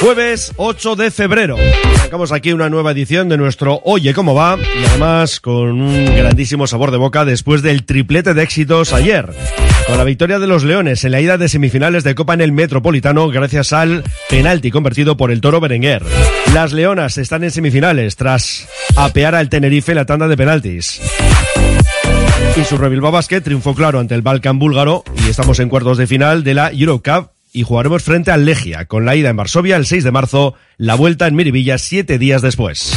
Jueves 8 de febrero. Sacamos aquí una nueva edición de nuestro Oye cómo va y además con un grandísimo sabor de boca después del triplete de éxitos ayer. Con la victoria de los Leones en la ida de semifinales de Copa en el Metropolitano gracias al penalti convertido por el Toro Berenguer. Las Leonas están en semifinales tras apear al Tenerife en la tanda de penaltis. Y su Rebilbao Basket triunfó claro ante el Balkan búlgaro y estamos en cuartos de final de la Eurocup y jugaremos frente al Legia, con la ida en Varsovia el 6 de marzo, la vuelta en Miribilla siete días después.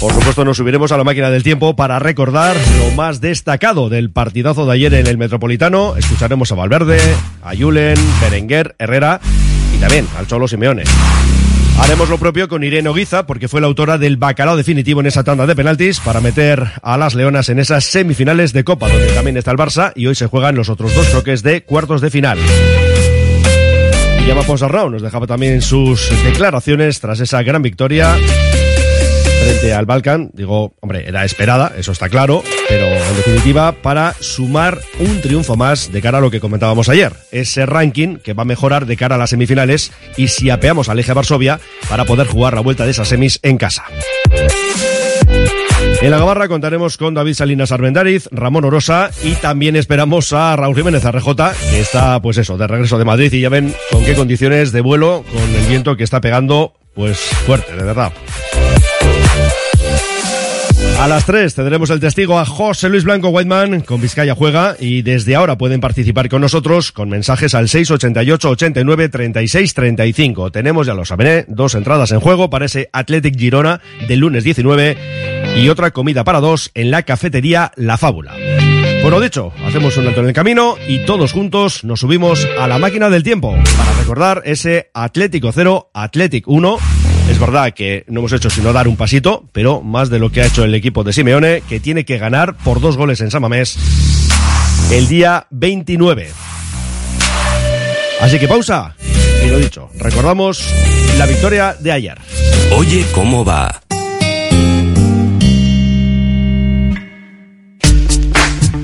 Por supuesto, nos subiremos a la máquina del tiempo para recordar lo más destacado del partidazo de ayer en el Metropolitano. Escucharemos a Valverde, a Julen, Berenguer, Herrera y también al Cholo Simeone. Haremos lo propio con Irene Oguiza, porque fue la autora del bacalao definitivo en esa tanda de penaltis para meter a las Leonas en esas semifinales de Copa, donde también está el Barça, y hoy se juegan los otros dos choques de cuartos de final. Y Ponsarrao nos dejaba también sus declaraciones tras esa gran victoria frente al Balkan. Digo, hombre, era esperada, eso está claro, pero en definitiva para sumar un triunfo más de cara a lo que comentábamos ayer. Ese ranking que va a mejorar de cara a las semifinales y si apeamos al eje Varsovia para poder jugar la vuelta de esas semis en casa. En la Gabarra contaremos con David Salinas Armendariz, Ramón Orosa y también esperamos a Raúl Jiménez RJ, que está, pues eso, de regreso de Madrid y ya ven con qué condiciones de vuelo, con el viento que está pegando, pues fuerte, de verdad. A las 3 tendremos el testigo a José Luis Blanco Whiteman con Vizcaya Juega y desde ahora pueden participar con nosotros con mensajes al 688 89 36 35. Tenemos, ya lo saben, ¿eh? dos entradas en juego para ese Athletic Girona del lunes 19 y otra comida para dos en la cafetería La Fábula. Bueno, dicho, hacemos un alto en el camino y todos juntos nos subimos a la máquina del tiempo para recordar ese Atlético 0, Athletic 1. Es verdad que no hemos hecho sino dar un pasito, pero más de lo que ha hecho el equipo de Simeone, que tiene que ganar por dos goles en Samamés el día 29. Así que pausa. Y lo dicho, recordamos la victoria de ayer. Oye cómo va.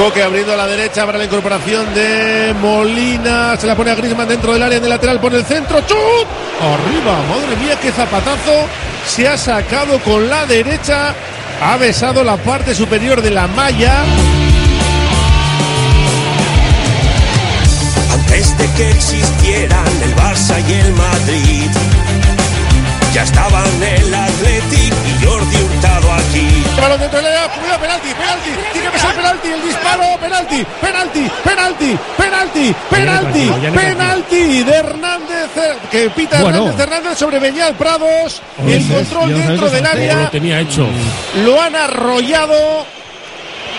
Coque abriendo a la derecha para la incorporación de Molina. Se la pone a Grisman dentro del área en el lateral por el centro. ¡Chut! Arriba, madre mía, qué zapatazo. Se ha sacado con la derecha. Ha besado la parte superior de la malla. Antes de que existieran el Barça y el Madrid, ya estaban el Athletic y Jordi Hurtado aquí. Balón dentro del área, penalti, penalti, penalti, el disparo, penalti, penalti, penalti, penalti, penalti, penalti de Hernández, eh, que pita Bueno. Hernández Hernández sobre Beñal Prados, el control dentro del área, Lo tenía hecho. lo han arrollado.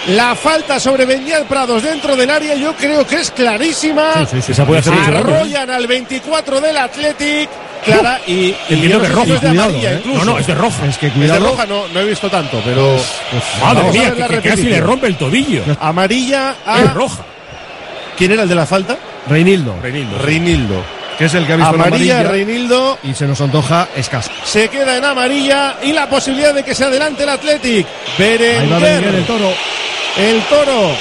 La falta sobre Beñal Prados dentro del área, yo creo que es clarísima. Sí, sí, sí, se puede hacer mucho daño. Arrollan al 24 del Athletic. Clara y, y Entiendo que roja, si es de cuidado, amarilla ¿eh? incluso. No, no, es de roja. Es que Es de cuidado. roja no, no he visto tanto, pero. Madre Vamos a mía, que, que casi le rompe el tobillo. Amarilla a. Es roja. ¿Quién era el de la falta? Reinildo. Reinildo. Que es el que ha visto la Amarilla, amarilla. Reinildo. Y se nos antoja escaso. Se queda en amarilla y la posibilidad de que se adelante el Athletic. Ahí va Berenguer, Berenguer. el toro. El toro.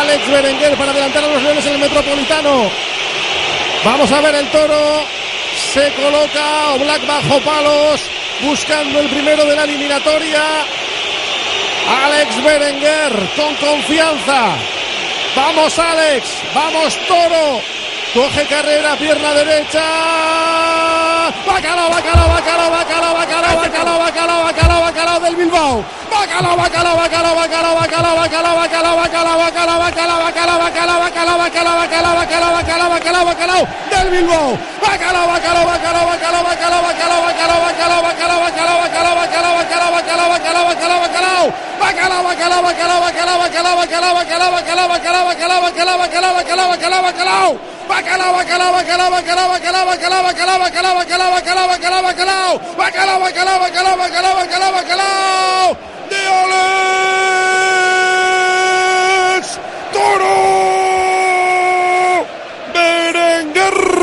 Alex Berenguer para adelantar a los Leones en el Metropolitano. Vamos a ver el toro. Se coloca Oblak bajo palos. Buscando el primero de la eliminatoria. Alex Berenguer con confianza. Vamos Alex. Vamos toro. Coge carrera, pierna derecha. Bacalao, bacalao, bacalao, bacalao, bacalao, bacalao, bacalao, bacalao, bacalao del Bilbao. Bacalao, bacalao, bacalao, bacalao, bacalao, bacalao, bacalao, bacalao, bacalao, bacalao, bacalao, bacalao, bacalao, bacalao, bacalao, bacalao, bacalao, bacalao, bacalao del Bilbao. Bacalao, bacalao, bacalao, bacalao, bacalao, bacalao, bacalao, bacalao, bacalao, bacalao, bacalao, bacalao, bacalao, bacalao, bacalao, bacalao, bacalao. Bacalao, bacalao, bacalao, bacalao, bacalao, bacalao, bacalao, bacalao, bacalao, bacalao, bacalao, bacalao, bacalao, bacalao, bacalao. Bacalao, bacalao, bacalao, bacalao, bacalao, bacalao, bacalao, bacalao, bacalao, bacalao, bacalao, bacalao. Bacalao, bacalao, bacalao, bacalao, bacalao, bacalao. De Alex Toro Berenguer.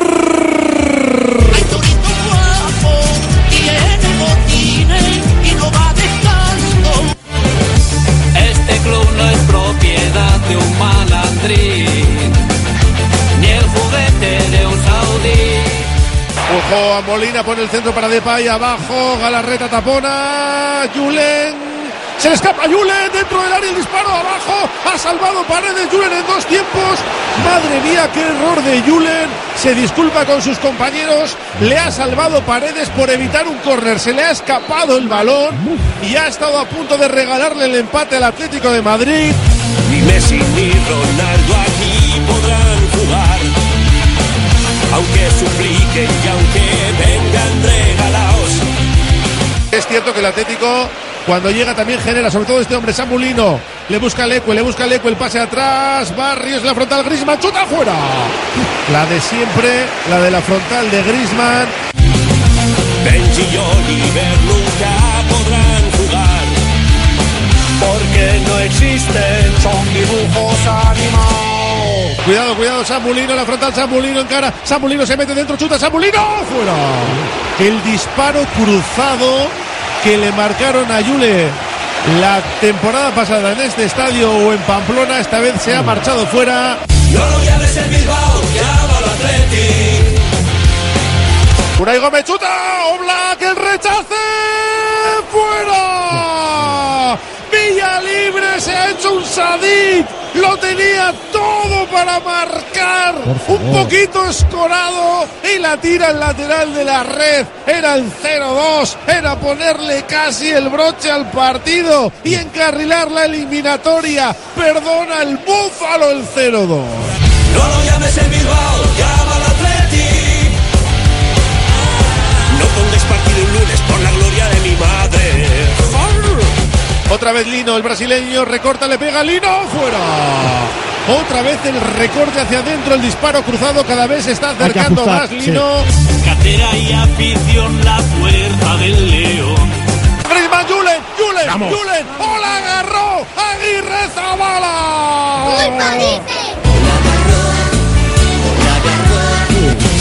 Ojo a Molina, pone el centro para Depay, abajo, Galarreta tapona, Julen, Se escapa Julen dentro del área el disparo abajo. Ha salvado Paredes Julen en dos tiempos. Madre mía, qué error de Julen. Se disculpa con sus compañeros. Le ha salvado Paredes por evitar un córner. Se le ha escapado el balón y ha estado a punto de regalarle el empate al Atlético de Madrid. Ni Messi ni Ronaldo aquí Aunque supliquen y aunque vengan regalados. Es cierto que el Atlético, cuando llega, también genera, sobre todo este hombre, Samulino. Le busca Leque, le busca Leque, el pase atrás. Barrios, la frontal, Grisman, chuta afuera. La de siempre, la de la frontal de Grisman. Benji y Oliver nunca podrán jugar. Porque no existen, son dibujos animados. Cuidado, cuidado, Samulino, la frontal, Samulino en cara. Samulino se mete dentro, chuta, Samulino, fuera. El disparo cruzado que le marcaron a Yule la temporada pasada en este estadio o en Pamplona, esta vez se ha marchado fuera. No lo llames el Bilbao, llámalo Atleti. Unai Gómez chuta, Oblak, el rechace, fuera. Villa Libre se sadit, lo tenía todo para marcar, un poquito escorado y la tira al lateral de la red. Era el 0-2, era ponerle casi el broche al partido y encarrilar la eliminatoria. Perdona el búfalo el 0-2. No lo llames el Bilbao, llámalo Otra vez Lino, el brasileño, recorta, le pega Lino, fuera. Otra vez el recorte hacia adentro, el disparo cruzado cada vez se está acercando ajustar, más sí. Lino. Catera y afición, la fuerza del león. Griezmann, Julen, Julen, Vamos. Julen, ¡Oh, la agarró! Aguirre Zabala.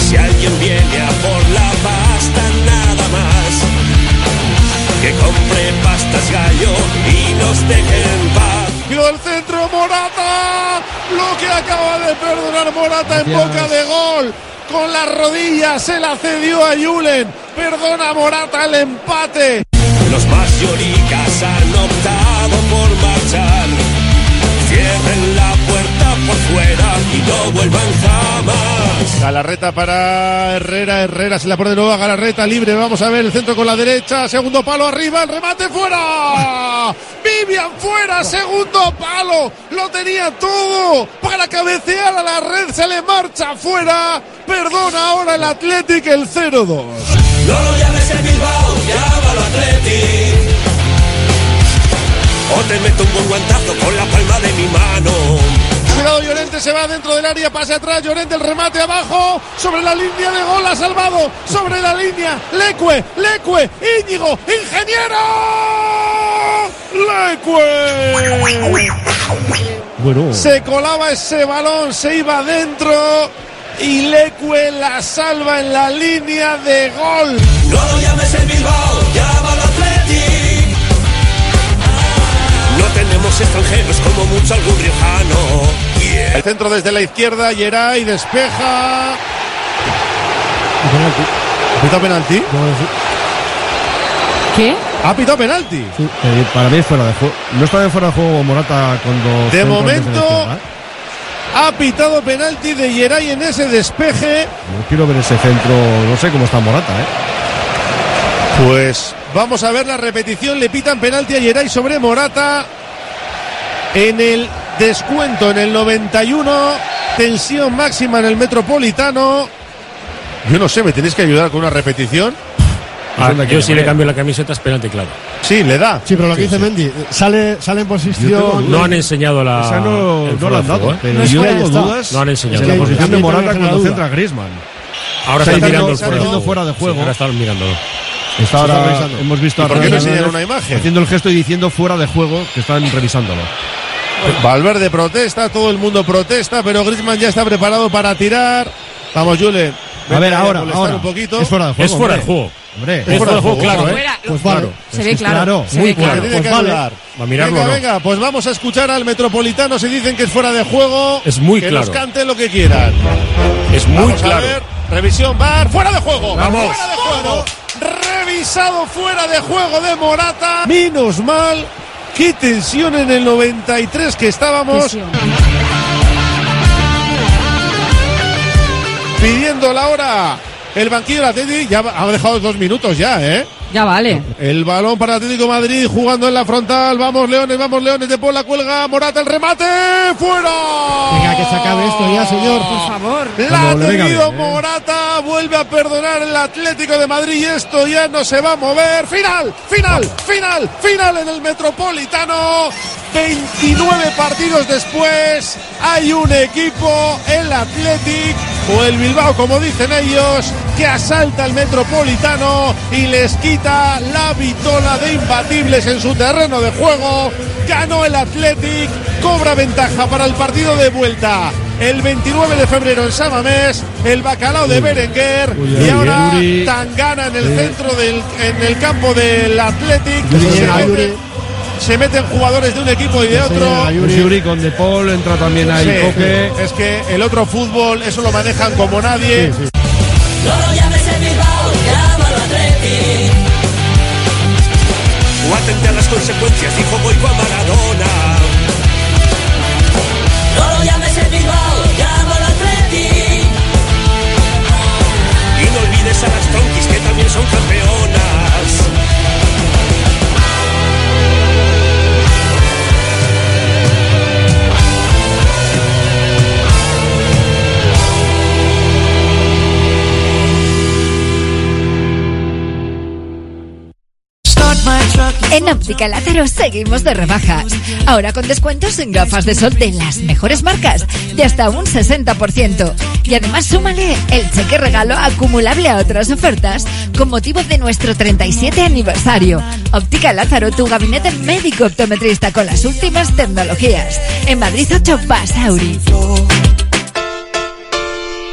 Si alguien viene a por la Que compre pastas gallo y nos deje en paz. Cuidado el centro, Morata. Lo que acaba de perdonar Morata en boca de gol. Con la rodilla se la cedió a Julen. Perdona Morata el empate. Los más lloricas han optado por marchar. Cierren la por fuera y no vuelvan jamás. Galarreta para Herrera, Herrera se la pone de nuevo a Galarreta, libre, vamos a ver el centro con la derecha, segundo palo arriba, el remate fuera, Vivian fuera, segundo palo, lo tenía todo para cabecear a la red, se le marcha fuera, perdona ahora el Athletic el 0-2. No lo llames el Bilbao, llámalo Atleti. O te meto un buen guantazo con la palma de mi mano. Cuidado, Llorente se va dentro del área, pase atrás, Llorente el remate abajo, sobre la línea de gol, ha salvado, sobre la línea, Lecue, Lecue, Íñigo, Ingeniero, Lecue. Bueno. Se colaba ese balón, se iba dentro y Lecue la salva en la línea de gol. No lo llames el Bilbao, llámalo Atleti. Extranjeros como mucho algún riojano. El centro desde la izquierda, Geray despeja. ¿Ha pitado penalti? ¿Qué? ¿Ha pitado penalti? Sí, eh, para mí es fuera de juego. No está en fuera de juego Morata cuando. De momento ha pitado penalti de Geray en ese despeje. No quiero ver ese centro. No sé cómo está Morata, ¿eh? Pues vamos a ver la repetición. Le pitan penalti a Geray sobre Morata. En el descuento, en el 91. Tensión máxima en el Metropolitano. Yo no sé, ¿me tenéis que ayudar con una repetición? Ah, yo si le cambio la camiseta es penalti, claro. Sí, le da. Sí, pero lo que dice Mendy, sale, sale en posición. No han enseñado la. No, no la han dado. ¿eh? Pero No es yo tengo dudas. No han enseñado. En la Es que posición de Morata cuando centra. Griezmann. Ahora Está están mirando el está fuera de juego. Sí, ahora están mirándolo. Está ahora, revisando. hemos visto ¿Y a por qué no enseñan una imagen? Haciendo el gesto y diciendo fuera de juego que están revisándolo. Valverde protesta, todo el mundo protesta, pero Griezmann ya está preparado para tirar. Vamos, Jule. A ver, ahora, un poquito. Es fuera de juego. Es fuera de juego. Hombre, Es fuera de juego, claro, ¿eh? Pues vale. Se ve claro. claro, se muy claro. Tiene Pues que vale. ayudar. Va a mirarlo, venga, ¿no? venga, pues vamos a escuchar al Metropolitano si dicen que es fuera de juego. Es muy que claro. nos cante lo que quieran. Es muy Vamos a claro. ver, revisión VAR, fuera de juego. Vamos. Fuera de juego. Revisado fuera de juego de Morata. Menos mal Qué tensión en el 93 que estábamos. Pidiendo la hora. El banquillo del Atlético ya ha dejado dos minutos ya, ¿eh? Ya vale. El balón para Atlético Madrid jugando en la frontal. Vamos Leones, vamos Leones. De por la cuelga Morata el remate. ¡Fuera! Venga, que se acabe esto ya, señor. Por favor. La ha tenido bien, ¿eh? Morata. Vuelve a perdonar el Atlético de Madrid y esto ya no se va a mover. Final, final, final, final en el Metropolitano. 29 partidos después hay un equipo, el Athletic o el Bilbao, como dicen ellos, que asalta el Metropolitano y les quita la vitola de imbatibles en su terreno de juego. Ganó el Athletic, cobra ventaja para el partido de vuelta. El 29 de febrero en Samamés, el bacalao de Berenguer y ahora. Tangana en el centro del en el campo del Athletic. Se meten- jugadores de un equipo y de otro. Yuri. con De Paul, entra también ahí Sí, Coque. es que el otro fútbol, eso lo manejan como nadie. No lo llames el Bilbao, llámalo Atleti. O atente a las consecuencias, dijo Boico a Maradona. No lo llames el Bilbao, llámalo Atleti. Y no olvides a las tronquis que también son campeonas. En Óptica Lázaro seguimos de rebajas. Ahora con descuentos en gafas de sol de las mejores marcas, de hasta un 60%. Y además súmale el cheque regalo acumulable a otras ofertas con motivo de nuestro 37 aniversario. Óptica Lázaro, tu gabinete médico optometrista con las últimas tecnologías. En Madrid 8 Basauri.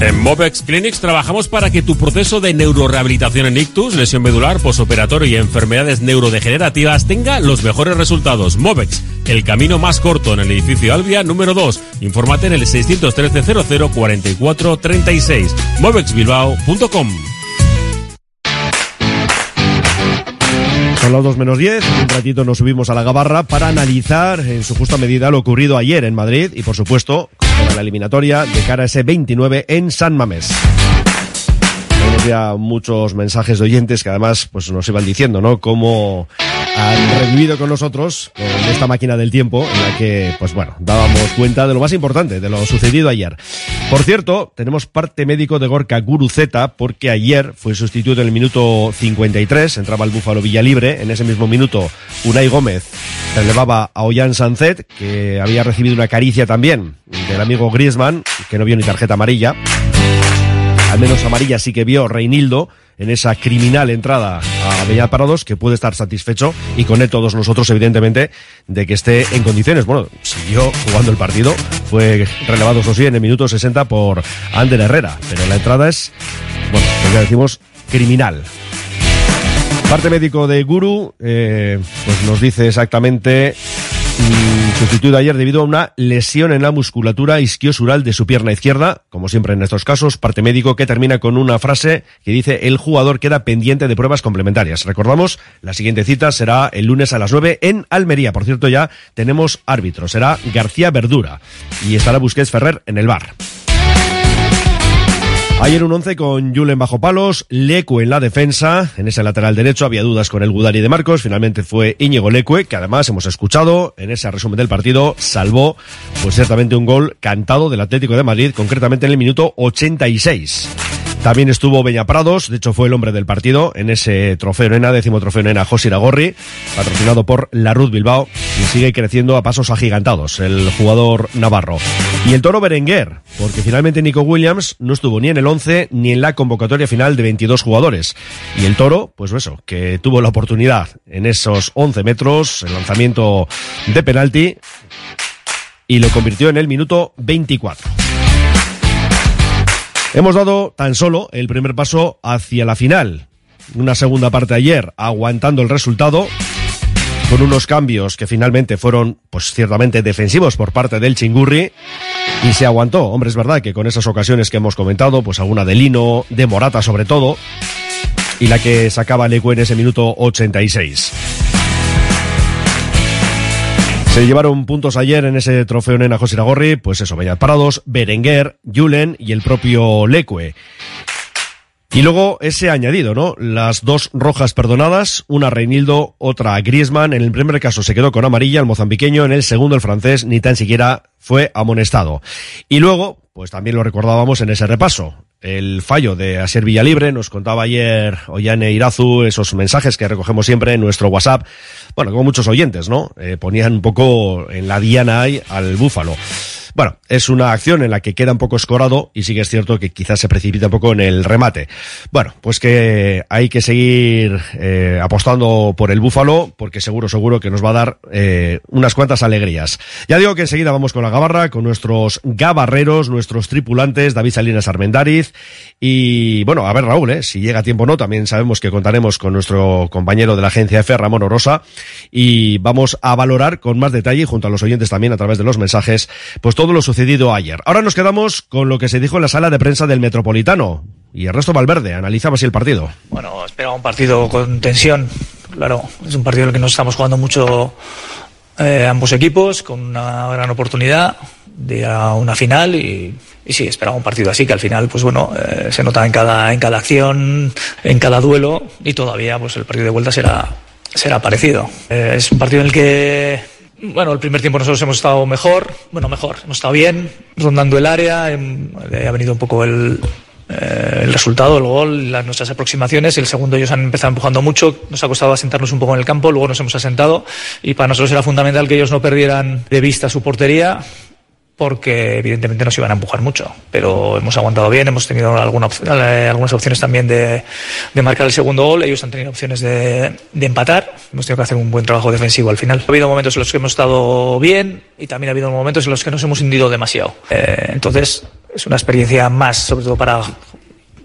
En Movex Clinics trabajamos para que tu proceso de neurorehabilitación en ictus, lesión medular, posoperatorio y enfermedades neurodegenerativas tenga los mejores resultados. Movex, el camino más corto en el edificio Albia número 2. Infórmate en el 613 00 44 36. movexbilbao.com. Son las 2 menos 10. En un ratito nos subimos a la gabarra para analizar en su justa medida lo ocurrido ayer en Madrid y, por supuesto, toda la eliminatoria de cara a ese 29 en San Mamés. Muchos mensajes de oyentes que además pues nos iban diciendo, ¿no? Cómo han revivido con nosotros con esta máquina del tiempo en la que, pues bueno, dábamos cuenta de lo más importante, de lo sucedido ayer. Por cierto, tenemos parte médico de Gorka Guruzeta porque ayer fue sustituido en el minuto 53, entraba el Búfalo Villalibre, en ese mismo minuto Unai Gómez relevaba a Ollán Sanzet, que había recibido una caricia también del amigo Griezmann, que no vio ni tarjeta amarilla. Al menos amarilla sí que vio Reinildo en esa criminal entrada a Beñat Parados, que puede estar satisfecho y con él todos nosotros, evidentemente, de que esté en condiciones. Bueno, siguió jugando el partido, fue relevado, eso sí, en el minuto 60 por Ander Herrera, pero la entrada es, bueno, lo que decimos, criminal. Parte médico de Guru, eh, pues nos dice exactamente sustituido ayer debido a una lesión en la musculatura isquiosural de su pierna izquierda, como siempre en estos casos, parte médico que termina con una frase que dice el jugador queda pendiente de pruebas complementarias. Recordamos, la siguiente cita será el lunes a las 9 en Almería. Por cierto, ya tenemos árbitro, será García Verdura y estará Busquets Ferrer en el bar. Ayer un 11 con Julen bajo palos, Lecu en la defensa, en ese lateral derecho había dudas con el Gudari de Marcos, finalmente fue Íñigo Lecue, que además hemos escuchado en ese resumen del partido, salvó pues ciertamente un gol cantado del Atlético de Madrid, concretamente en el minuto 86. También estuvo Beña Prados, de hecho fue el hombre del partido en ese trofeo Nena, décimo trofeo Nena José Iragorri, patrocinado por la Ruth Bilbao y sigue creciendo a pasos agigantados el jugador navarro. Y el toro Berenguer, porque finalmente Nico Williams no estuvo ni en el 11 ni en la convocatoria final de 22 jugadores. Y el toro, pues eso, que tuvo la oportunidad en esos 11 metros, el lanzamiento de penalti, y lo convirtió en el minuto 24. Hemos dado tan solo el primer paso hacia la final. Una segunda parte ayer, aguantando el resultado, con unos cambios que finalmente fueron, pues ciertamente defensivos por parte del Chingurri, y se aguantó. Hombre, es verdad que con esas ocasiones que hemos comentado, pues alguna de Lino, de Morata sobre todo, y la que sacaba Lecu en ese minuto 86. Se llevaron puntos ayer en ese trofeo Nena José Iragorri, pues eso, Bellat Parados, Berenguer, Julen y el propio Lecue. Y luego ese añadido, ¿no? Las dos rojas perdonadas, una Reinildo, otra Griezmann. En el primer caso se quedó con amarilla el mozambiqueño, en el segundo el francés ni tan siquiera fue amonestado. Y luego, pues también lo recordábamos en ese repaso. El fallo de Asier Villalibre, nos contaba ayer Ollane Irazu esos mensajes que recogemos siempre en nuestro WhatsApp. Bueno, como muchos oyentes, ¿no? Eh, ponían un poco en la diana ahí al búfalo. Bueno, es una acción en la que queda un poco escorado y sí que es cierto que quizás se precipita un poco en el remate. Bueno, pues que hay que seguir eh, apostando por el Búfalo porque seguro, seguro que nos va a dar eh, unas cuantas alegrías. Ya digo que enseguida vamos con la gabarra, con nuestros gabarreros, nuestros tripulantes, David Salinas Armendariz y bueno, a ver Raúl, ¿eh? si llega tiempo o no, también sabemos que contaremos con nuestro compañero de la agencia F, Ramón Orosa, y vamos a valorar con más detalle, junto a los oyentes también a través de los mensajes, pues todo lo sucedido ayer. Ahora nos quedamos con lo que se dijo en la sala de prensa del Metropolitano. Y Ernesto Valverde analizaba así el partido. Bueno, esperaba un partido con tensión. Claro, es un partido en el que nos estamos jugando mucho eh, ambos equipos, con una gran oportunidad de a una final y, y sí, esperaba un partido así, que al final, pues bueno, eh, se nota en cada, en cada acción, en cada duelo y todavía pues el partido de vuelta será, será parecido. Eh, es un partido en el que bueno, el primer tiempo nosotros hemos estado mejor, bueno, mejor, hemos estado bien, rondando el área, em, ha venido un poco el, eh, el resultado, el gol, las, nuestras aproximaciones. El segundo ellos han empezado empujando mucho, nos ha costado asentarnos un poco en el campo, luego nos hemos asentado y para nosotros era fundamental que ellos no perdieran de vista su portería porque evidentemente nos iban a empujar mucho, pero hemos aguantado bien, hemos tenido alguna op- eh, algunas opciones también de, marcar el segundo gol, ellos han tenido opciones de, de empatar, hemos tenido que hacer un buen trabajo defensivo al final. Ha habido momentos en los que hemos estado bien y también ha habido momentos en los que nos hemos hundido demasiado. Eh, entonces es una experiencia más, sobre todo para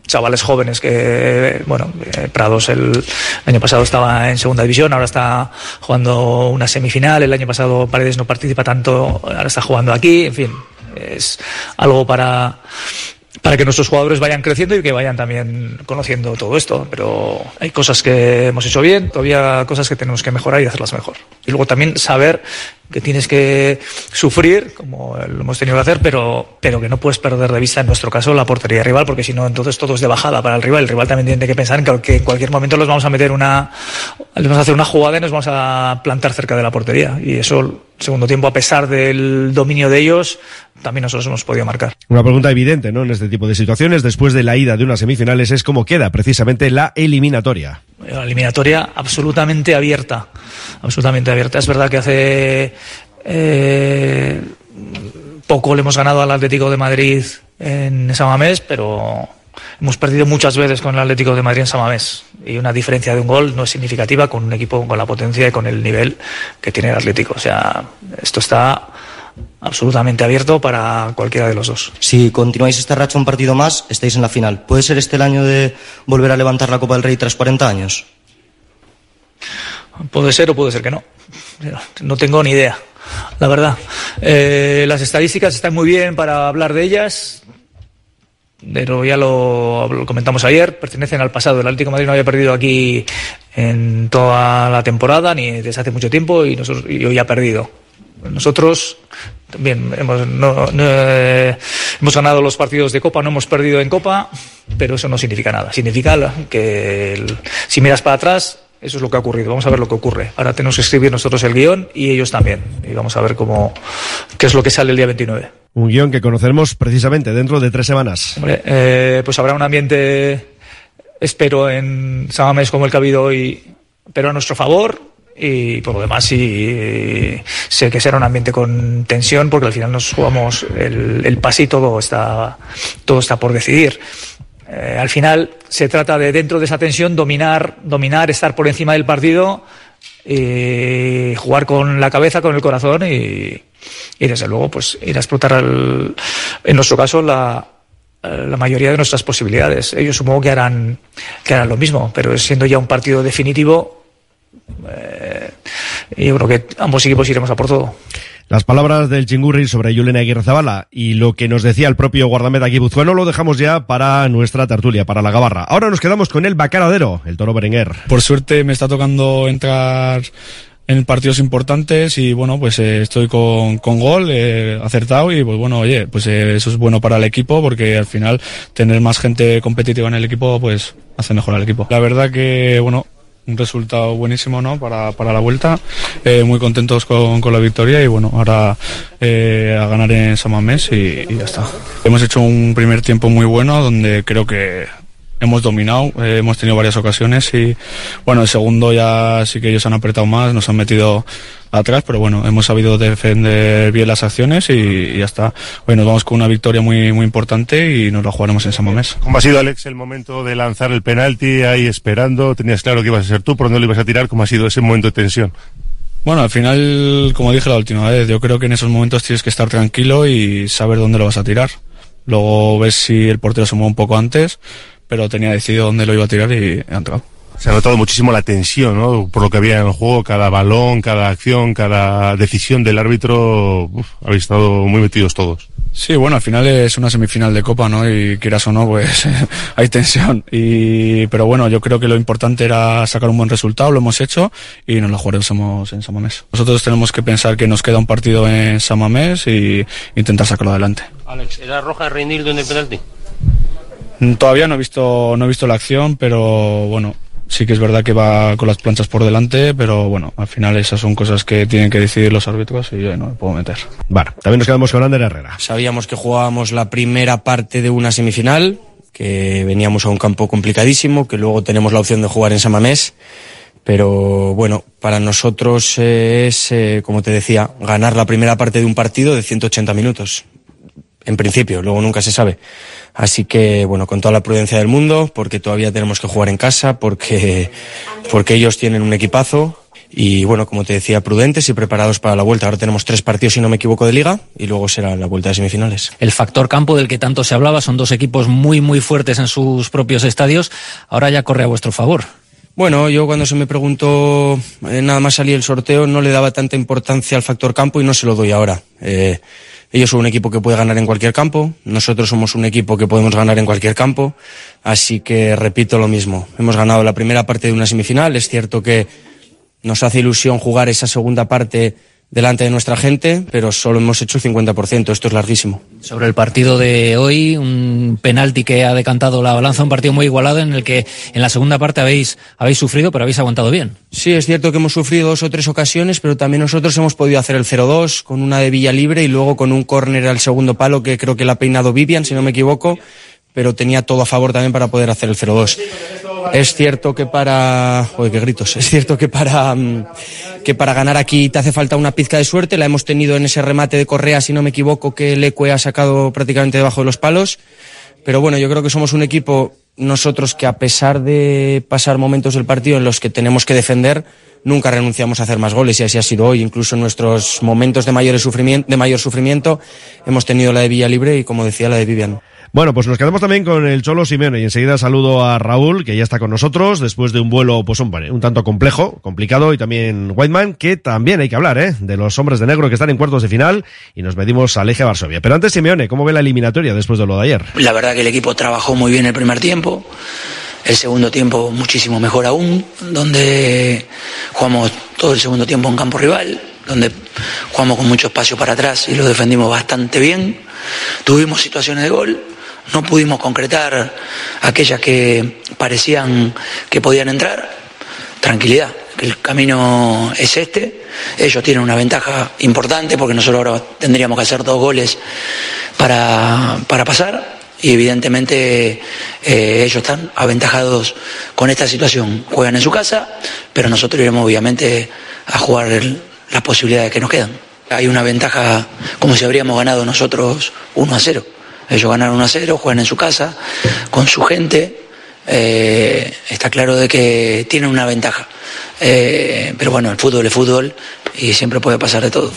chavales jóvenes que, bueno, eh, Prados el año pasado estaba en segunda división, ahora está jugando una semifinal, el año pasado Paredes no participa tanto, ahora está jugando aquí, en fin, es algo para para que nuestros jugadores vayan creciendo y que vayan también conociendo todo esto. Pero hay cosas que hemos hecho bien, todavía cosas que tenemos que mejorar y hacerlas mejor. Y luego también saber que tienes que sufrir, como lo hemos tenido que hacer, pero, pero que no puedes perder de vista, en nuestro caso, la portería rival, porque si no, entonces todo es de bajada para el rival. El rival también tiene que pensar en que en cualquier momento los vamos a meter una, les vamos a hacer una jugada y nos vamos a plantar cerca de la portería. Y eso, segundo tiempo, a pesar del dominio de ellos, también nosotros hemos podido marcar. Una pregunta evidente, ¿no? En este tipo de situaciones, después de la ida de unas semifinales, es cómo queda precisamente la eliminatoria. Una eliminatoria absolutamente abierta, absolutamente abierta. Es verdad que hace eh, poco le hemos ganado al Atlético de Madrid en Samamés, pero hemos perdido muchas veces con el Atlético de Madrid en Samamés y una diferencia de un gol no es significativa con un equipo con la potencia y con el nivel que tiene el Atlético. O sea, esto está absolutamente abierto para cualquiera de los dos. Si continuáis esta racha un partido más, estáis en la final. ¿Puede ser este el año de volver a levantar la Copa del Rey tras 40 años? Puede ser o puede ser que no. No tengo ni idea, la verdad. Eh, las estadísticas están muy bien para hablar de ellas, pero ya lo, comentamos ayer, pertenecen al pasado. El Atlético Madrid no había perdido aquí en toda la temporada, ni desde hace mucho tiempo, y, nosotros, y hoy ha perdido. Nosotros también hemos, no, no, eh, hemos ganado los partidos de Copa, no hemos perdido en Copa, pero eso no significa nada. Significa que si miras para atrás, eso es lo que ha ocurrido. Vamos a ver lo que ocurre. Ahora tenemos que escribir nosotros el guion y ellos también. Y vamos a ver cómo, qué es lo que sale el día 29. Un guion que conoceremos precisamente dentro de tres semanas. Eh, pues habrá un ambiente, espero, en Samamés como el que ha habido hoy, pero a nuestro favor y por lo demás sí sé que será un ambiente con tensión porque al final nos jugamos el, el y todo está todo está por decidir eh, al final se trata de dentro de esa tensión dominar dominar estar por encima del partido y jugar con la cabeza con el corazón y, y desde luego pues ir a explotar el, en nuestro caso la la mayoría de nuestras posibilidades. Ellos supongo que harán, que harán lo mismo, pero siendo ya un partido definitivo, eh, yo creo que ambos equipos iremos a por todo. Las palabras del Chingurri sobre Julen Aguirre Zabala y lo que nos decía el propio guardameta guipuzcoano lo dejamos ya para nuestra tertulia, para la gabarra. Ahora nos quedamos con el bacaradero, el toro Berenguer. Por suerte me está tocando entrar en partidos importantes y bueno, pues eh, estoy con, con gol, eh, acertado y pues bueno, oye, pues eh, eso es bueno para el equipo porque al final tener más gente competitiva en el equipo pues hace mejor al equipo. La verdad que bueno, un resultado buenísimo ¿no? para, para la vuelta. Eh, muy contentos con, con, la victoria y bueno, ahora eh, a ganar en Samamés y, y, ya está. Hemos hecho un primer tiempo muy bueno donde creo que hemos dominado, eh, hemos tenido varias ocasiones y bueno, el segundo ya sí que ellos han apretado más, nos han metido atrás, pero bueno, hemos sabido defender bien las acciones y, y ya está. Hoy nos vamos con una victoria muy, muy importante y nos la jugaremos en San Mamés. ¿Cómo ha sido, Alex, el momento de lanzar el penalti ahí esperando? ¿Tenías claro que ibas a ser tú, por dónde lo ibas a tirar? ¿Cómo ha sido ese momento de tensión? Bueno, al final, como dije la última vez, yo creo que en esos momentos tienes que estar tranquilo y saber dónde lo vas a tirar. Luego ves si el portero se mueve un poco antes, pero tenía decidido dónde lo iba a tirar y he entrado. Se ha notado muchísimo la tensión, ¿no? Por lo que había en el juego, cada balón, cada acción, cada decisión del árbitro, uf, habéis estado muy metidos todos. Sí, bueno, al final es una semifinal de Copa, ¿no? Y quieras o no, pues hay tensión. Y, pero bueno, yo creo que lo importante era sacar un buen resultado, lo hemos hecho y nos la jugaremos en Samamés. Nosotros tenemos que pensar que nos queda un partido en Samamés y intentar sacarlo adelante. Alex, ¿era roja Reinildo en el penalti? Todavía no he visto, no he visto la acción, pero bueno, sí que es verdad que va con las planchas por delante, pero bueno, al final esas son cosas que tienen que decidir los árbitros y yo no me puedo meter. Vale, también nos quedamos con Ander Herrera. Sabíamos que jugábamos la primera parte de una semifinal, que veníamos a un campo complicadísimo, que luego tenemos la opción de jugar en Samamés, pero bueno, para nosotros es, eh, como te decía, ganar la primera parte de un partido de 180 minutos. En principio, luego nunca se sabe. Así que, bueno, con toda la prudencia del mundo, porque todavía tenemos que jugar en casa, porque, porque ellos tienen un equipazo. Y bueno, como te decía, prudentes y preparados para la vuelta. Ahora tenemos tres partidos, si no me equivoco, de liga y luego será la vuelta de semifinales. El factor campo del que tanto se hablaba, son dos equipos muy, muy fuertes en sus propios estadios. Ahora ya corre a vuestro favor. Bueno, yo cuando se me preguntó, eh, nada más salí el sorteo, no le daba tanta importancia al factor campo y no se lo doy ahora. Eh, Ellos son un equipo que puede ganar en cualquier campo, nosotros somos un equipo que podemos ganar en cualquier campo, así que repito lo mismo. Hemos ganado la primera parte de una semifinal, es cierto que nos hace ilusión jugar esa segunda parte delante de nuestra gente, pero solo hemos hecho el 50%, esto es larguísimo. Sobre el partido de hoy, un penalti que ha decantado la balanza, un partido muy igualado en el que en la segunda parte habéis, habéis sufrido, pero habéis aguantado bien. Sí, es cierto que hemos sufrido dos o tres ocasiones, pero también nosotros hemos podido hacer el 0-2 con una de Villa Libre y luego con un córner al segundo palo que creo que la ha peinado Vivian, si no me equivoco, pero tenía todo a favor también para poder hacer el 0-2. Es cierto que para. Joder, qué gritos. Es cierto que para. mm, que para ganar aquí te hace falta una pizca de suerte. La hemos tenido en ese remate de Correa, si no me equivoco, que Leque ha sacado prácticamente debajo de los palos. Pero bueno, yo creo que somos un equipo, nosotros, que a pesar de pasar momentos del partido en los que tenemos que defender, nunca renunciamos a hacer más goles y así ha sido hoy. Incluso en nuestros momentos de, mayor sufrimiento, de mayor sufrimiento hemos tenido la de Villa Libre y, como decía, la de Vivian. Bueno, pues nos quedamos también con el Cholo Simeone y enseguida saludo a Raúl, que ya está con nosotros después de un vuelo, pues hombre, un tanto complejo, complicado, y también Whiteman, que también hay que hablar, ¿eh? De los hombres de negro que están en cuartos de final y nos medimos al eje Varsovia. Pero antes, Simeone, ¿cómo ve la eliminatoria después de lo de ayer? La verdad que el equipo trabajó muy bien el primer tiempo, el segundo tiempo muchísimo mejor aún, donde jugamos todo el segundo tiempo en campo rival, donde jugamos con mucho espacio para atrás y lo defendimos bastante bien. Tuvimos situaciones de gol, no pudimos concretar aquellas que parecían que podían entrar. Tranquilidad, el camino es este. Ellos tienen una ventaja importante porque nosotros ahora tendríamos que hacer dos goles para, para pasar y evidentemente eh, ellos están aventajados con esta situación. Juegan en su casa, pero nosotros iremos obviamente a jugar las posibilidades que nos quedan. Hay una ventaja como si habríamos ganado nosotros 1 a 0. Ellos ganaron 1 a 0, juegan en su casa, con su gente. Eh, está claro de que tienen una ventaja. Eh, pero bueno, el fútbol es fútbol y siempre puede pasar de todo.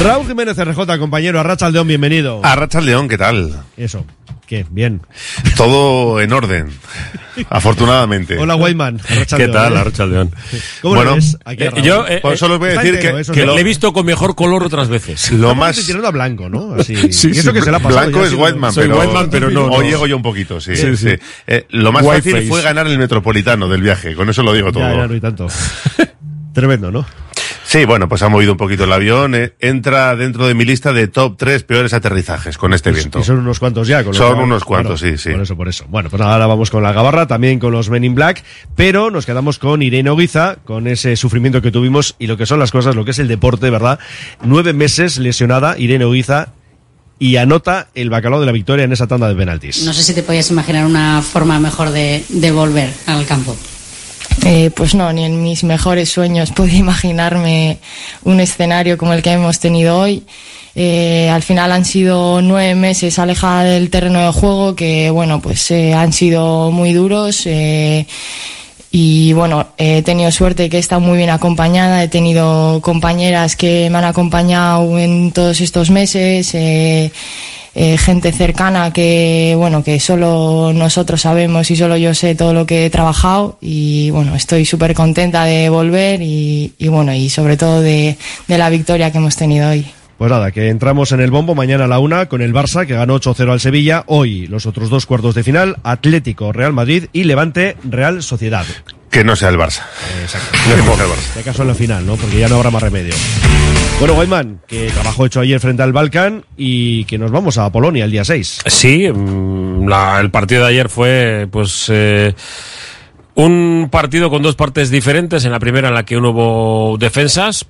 Raúl Jiménez RJ, compañero, Arracha León, bienvenido. Arracha León, ¿qué tal? Eso, ¿qué? Bien. Todo en orden, afortunadamente. Hola, Whiteman. Arracha ¿Qué tal, ¿eh? Arracha León? ¿Cómo lo ves? Aquí a eh, yo eh, Pues solo os voy a decir entero, que, lo le he visto con mejor color otras veces. Lo más tirando a blanco, ¿no? Así. Sí, y eso sí, que se la ha pasado. Blanco ya es sido- Whiteman, Soy pero, Whiteman, pero no, Hoy no. llego yo un poquito, sí. Sí, sí. sí. Eh, lo más White fácil face. fue ganar el metropolitano del viaje, con eso lo digo todo. Ya, ya, no hay tanto. Tremendo, ¿no? Sí, bueno, pues ha movido un poquito el avión. eh, entra dentro de mi lista de top 3 peores aterrizajes con este viento. Y son unos cuantos ya. Con Son unos cuantos, sí, sí. Por eso, por eso. Bueno, pues ahora vamos con la gabarra, también con los Men in Black, pero nos quedamos con Irene Oguiza, con ese sufrimiento que tuvimos y lo que son las cosas, lo que es el deporte, ¿verdad? Nueve meses lesionada, Irene Oguiza, y anota el bacalao de la victoria en esa tanda de penaltis. No sé si te podías imaginar una forma mejor de, de volver al campo. Eh, pues no, ni en mis mejores sueños pude imaginarme un escenario como el que hemos tenido hoy. Eh, al final han sido nueve meses alejada del terreno de juego que, bueno, pues eh, han sido muy duros. eh, y bueno, he tenido suerte que he estado muy bien acompañada, he tenido compañeras que me han acompañado en todos estos meses, eh, gente cercana que, bueno, que solo nosotros sabemos y solo yo sé todo lo que he trabajado y bueno, estoy súper contenta de volver y, y bueno, y sobre todo de, de la victoria que hemos tenido hoy. Pues nada, que entramos en el bombo mañana a la una con el Barça, que ganó 8-0 al Sevilla. Hoy los otros dos cuartos de final, Atlético, Real Madrid y Levante, Real Sociedad. Que no sea el Barça. Exacto. No es como que el Barça. Si acaso en la final, ¿no? Porque ya no habrá más remedio. Bueno, Guayman, que trabajo hecho ayer frente al Balkan y que nos vamos a Polonia el día 6. Sí, mm, la- el partido de ayer fue, pues, eh, un partido con dos partes diferentes. En la primera, en la que uno hubo defensas,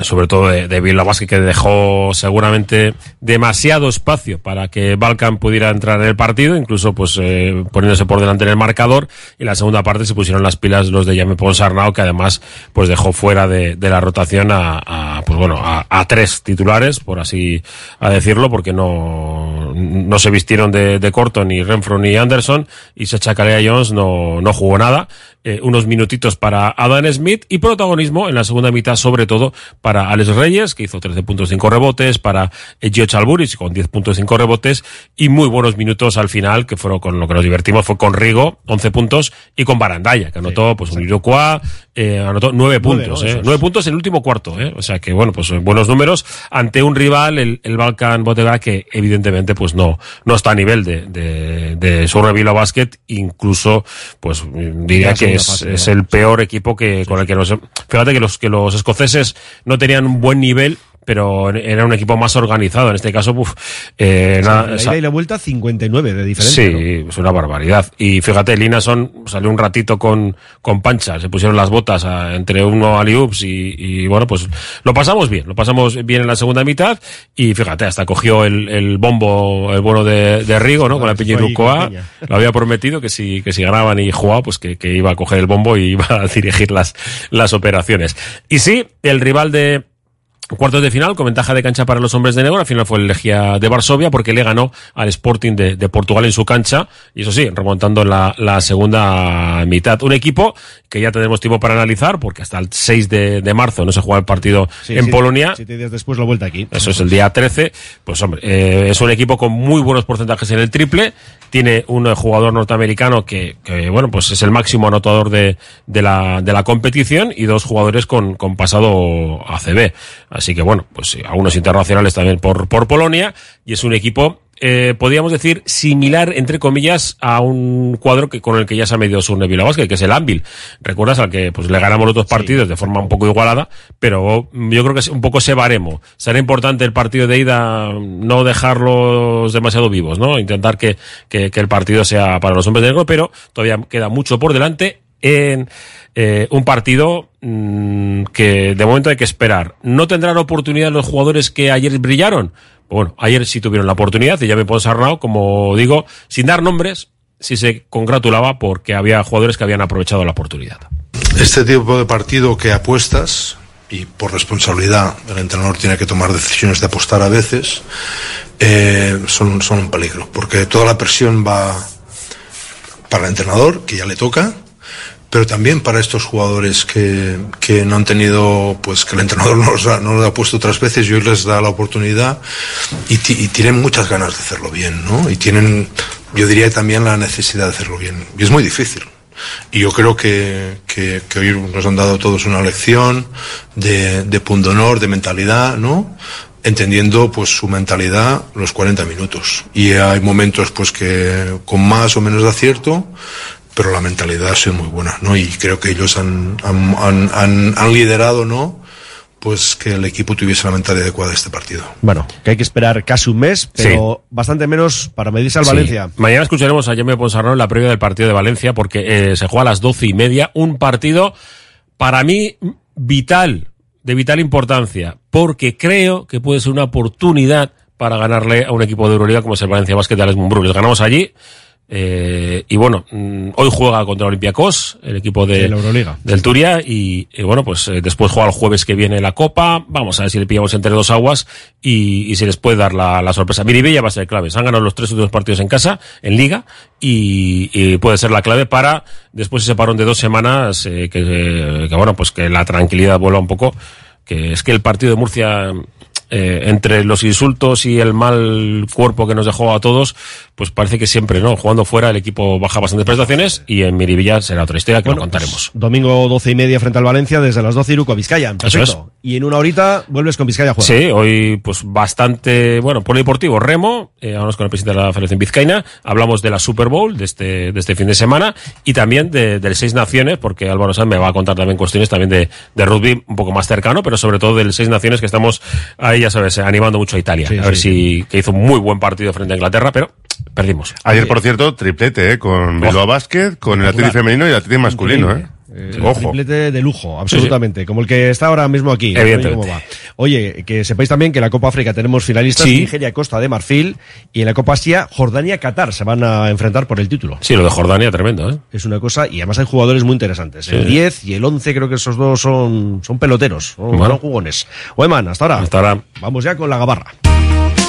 sobre todo de, de Bilbao que dejó seguramente demasiado espacio para que Balkan pudiera entrar en el partido, incluso pues eh, poniéndose por delante en el marcador. Y la segunda parte se pusieron las pilas los de Jaime Ponsarnau, que además pues dejó fuera de, de la rotación a, a, pues bueno a, a tres titulares, por así a decirlo, porque no, no se vistieron de, de corto ni Renfro ni Anderson, y Sacha Calea Jones no, no jugó nada. Eh, unos minutitos para Adam Smith y protagonismo en la segunda mitad, sobre todo para Alex Reyes, que hizo 13 puntos 5 rebotes, para Gio Chalburis con 10 puntos 5 rebotes y muy buenos minutos al final, que fueron con lo que nos divertimos, fue con Rigo, 11 puntos, y con Barandaya, que anotó pues un Iroquois, eh, anotó 9 puntos, ¿no? eh, Eso es. 9 puntos en el último cuarto, eh, o sea que bueno, pues buenos números ante un rival, el, el Balkan Botega, que evidentemente pues no, no está a nivel de, de, de su Revilla Basket, incluso pues diría La que es, es el peor equipo que con el que nos fíjate que los que los escoceses no tenían un buen nivel pero era un equipo más organizado en este caso eh, O sea, nada, la ida y la vuelta 59 de diferencia. Sí, ¿no? es una barbaridad. Y fíjate, Linason salió un ratito con, con pancha, se pusieron las botas a- entre uno aliups y, y bueno, pues lo pasamos bien, lo pasamos bien en la segunda mitad y fíjate, hasta cogió el, el bombo, el bueno de, de Rigo, ¿no? Con la con piña. Lo había prometido que si, que si ganaban y jugaba, pues que, que iba a coger el bombo y iba a dirigir las, las operaciones. Y sí, el rival de, Cuartos de final, con ventaja de cancha para los hombres de negro. Al final fue el Legia de Varsovia porque le ganó al Sporting de, de Portugal en su cancha. Y eso sí, remontando la, la segunda mitad. Un equipo que ya tenemos tiempo para analizar porque hasta el 6 de, de marzo no se juega el partido Sí, en sí, Polonia. Siete días después la vuelta aquí. Eso es el día 13. Pues hombre, eh, es un equipo con muy buenos porcentajes en el triple. Tiene un jugador norteamericano que, que, bueno, pues es el máximo anotador de, de, la, de la competición y dos jugadores con, con pasado ACB. Así que bueno, pues eh, algunos internacionales también por, por Polonia y es un equipo eh, podríamos decir, similar, entre comillas, a un cuadro que con el que ya se ha medido Surne Basket, que es el Anvil. ¿Recuerdas al que pues le ganamos los dos partidos de forma un poco igualada? Pero yo creo que es un poco ese baremo. Será importante el partido de ida no dejarlos demasiado vivos, ¿no? Intentar que, que, que el partido sea para los hombres de negro, pero todavía queda mucho por delante en eh, un partido mm, que de momento hay que esperar. ¿No tendrán oportunidad los jugadores que ayer brillaron? Bueno, ayer sí tuvieron la oportunidad y ya me puedo Sarnau, como digo, sin dar nombres, sí se congratulaba porque había jugadores que habían aprovechado la oportunidad. Este tipo de partido que apuestas, y por responsabilidad el entrenador tiene que tomar decisiones de apostar a veces, eh, son, son un peligro, porque toda la presión va para el entrenador, que ya le toca, pero también para estos jugadores que, que no han tenido, pues que el entrenador no los, ha, no los ha puesto otras veces y hoy les da la oportunidad y, y tienen muchas ganas de hacerlo bien, ¿no? Y tienen, yo diría también la necesidad de hacerlo bien. Y es muy difícil. Y yo creo que, que, que hoy nos han dado todos una lección de, de pundonor, de mentalidad, ¿no? Entendiendo pues su mentalidad los 40 minutos. Y hay momentos pues que con más o menos de acierto, pero la mentalidad ha sido muy buena, ¿no? Y creo que ellos han, han, han, han- han liderado, ¿no? Pues que el equipo tuviese la mentalidad adecuada de este partido. Bueno, que hay que esperar casi un mes, pero bastante menos para medirse al Sí. Valencia. Mañana escucharemos a Jaime Ponsarnau en la previa del partido de Valencia porque eh, se juega a las doce y media. Un partido para mí vital, de vital importancia, porque creo que puede ser una oportunidad para ganarle a un equipo de Euroliga como es el Valencia Basket de Alex Mumbrú. Les ganamos allí. Eh, y bueno, mm, hoy juega contra Olympiacos, el equipo de, De la Euroliga. del Turia, y, y bueno, pues eh, después juega el jueves que viene la Copa. Vamos a ver si le pillamos entre dos aguas y, y si les puede dar la, la sorpresa. Miribilla va a ser clave. Se han ganado los tres últimos partidos en casa, en Liga, y, y puede ser la clave para después ese parón de dos semanas, eh, que, eh, que bueno, pues que la tranquilidad vuelva un poco. Que es que el partido de Murcia eh, entre los insultos y el mal cuerpo que nos dejó a todos, pues parece que siempre, ¿no? Jugando fuera el equipo baja bastantes prestaciones y en Miribilla será otra historia que lo contaremos. Domingo 12 y media frente al Valencia, desde las 12 Iruko a Vizcaya. Perfecto. Y en una horita vuelves con Vizcaya a jugar. Sí, hoy pues bastante, bueno, polideportivo, remo, eh, hablamos con el presidente de la Federación Vizcaína, hablamos de la Super Bowl de este, de este fin de semana y también de, del Seis Naciones, porque Álvaro Sanz me va a contar también cuestiones también de, de rugby un poco más cercano, pero sobre todo del Seis Naciones que estamos ahí, ya sabes, animando mucho a Italia. Sí, a ver sí. si, que hizo un muy buen partido frente a Inglaterra, pero perdimos. Ayer, por cierto, triplete, ¿eh? Con Bilbao Basket, con el Atleti femenino y el Atleti masculino, ¿eh? Eh, Ojo. Triplete de lujo, absolutamente. Como el que está ahora mismo aquí. Evidentemente. cómo va. Oye, que sepáis también que en la Copa África tenemos finalistas Sí. Nigeria, Costa de Marfil y en la Copa Asia, Jordania, Qatar se van a enfrentar por el título. Sí, lo de Jordania, tremendo, ¿eh? Es una cosa, y además hay jugadores muy interesantes. El 10 y el 11, creo que esos dos son, son peloteros, son, Bueno. son jugones. Oeman, hasta ahora. Hasta ahora. Vamos ya con la gabarra.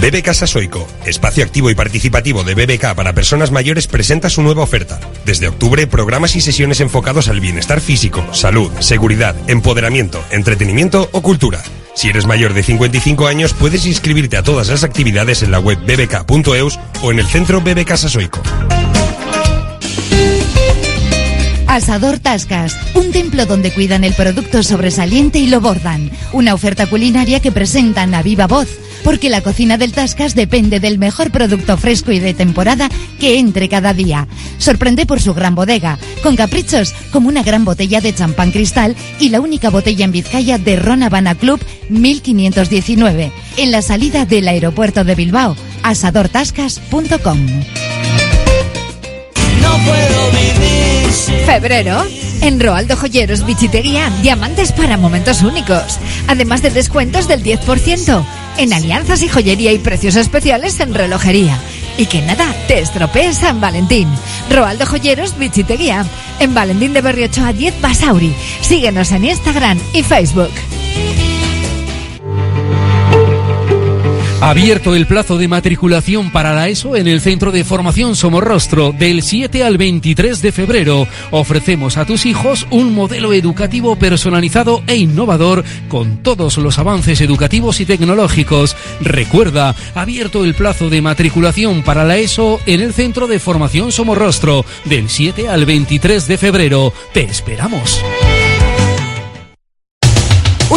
BBK Sasoico, espacio activo y participativo de BBK para personas mayores, presenta su nueva oferta. Desde octubre, programas y sesiones enfocados al bienestar físico, salud, seguridad, empoderamiento, entretenimiento o cultura. Si eres mayor de 55 años, puedes inscribirte a todas las actividades en la web bbk.eus o en el centro BBK Sasoico. Asador Tascas, un templo donde cuidan el producto sobresaliente y lo bordan. Una oferta culinaria que presentan a viva voz, porque la cocina del Tascas depende del mejor producto fresco y de temporada que entre cada día. Sorprende por su gran bodega, con caprichos como una gran botella de champán cristal y la única botella en Vizcaya de Ron Habana Club 1519, en la salida del aeropuerto de Bilbao, asadortascas.com. No puedo vivir sin Febrero. En Roaldo Joyeros Bichitería, diamantes para momentos únicos. Además de descuentos del 10%. En alianzas y joyería y precios especiales en relojería. Y que nada, te estropee San Valentín. Roaldo Joyeros Bichitería. En Valentín de Berriocho a 10 Basauri. Síguenos en Instagram y Facebook. Abierto el plazo de matriculación para la ESO en el Centro de Formación Somorrostro del 7 al 23 de febrero. Ofrecemos a tus hijos un modelo educativo personalizado e innovador con todos los avances educativos y tecnológicos. Recuerda, abierto el plazo de matriculación para la ESO en el Centro de Formación Somorrostro del 7 al 23 de febrero. Te esperamos.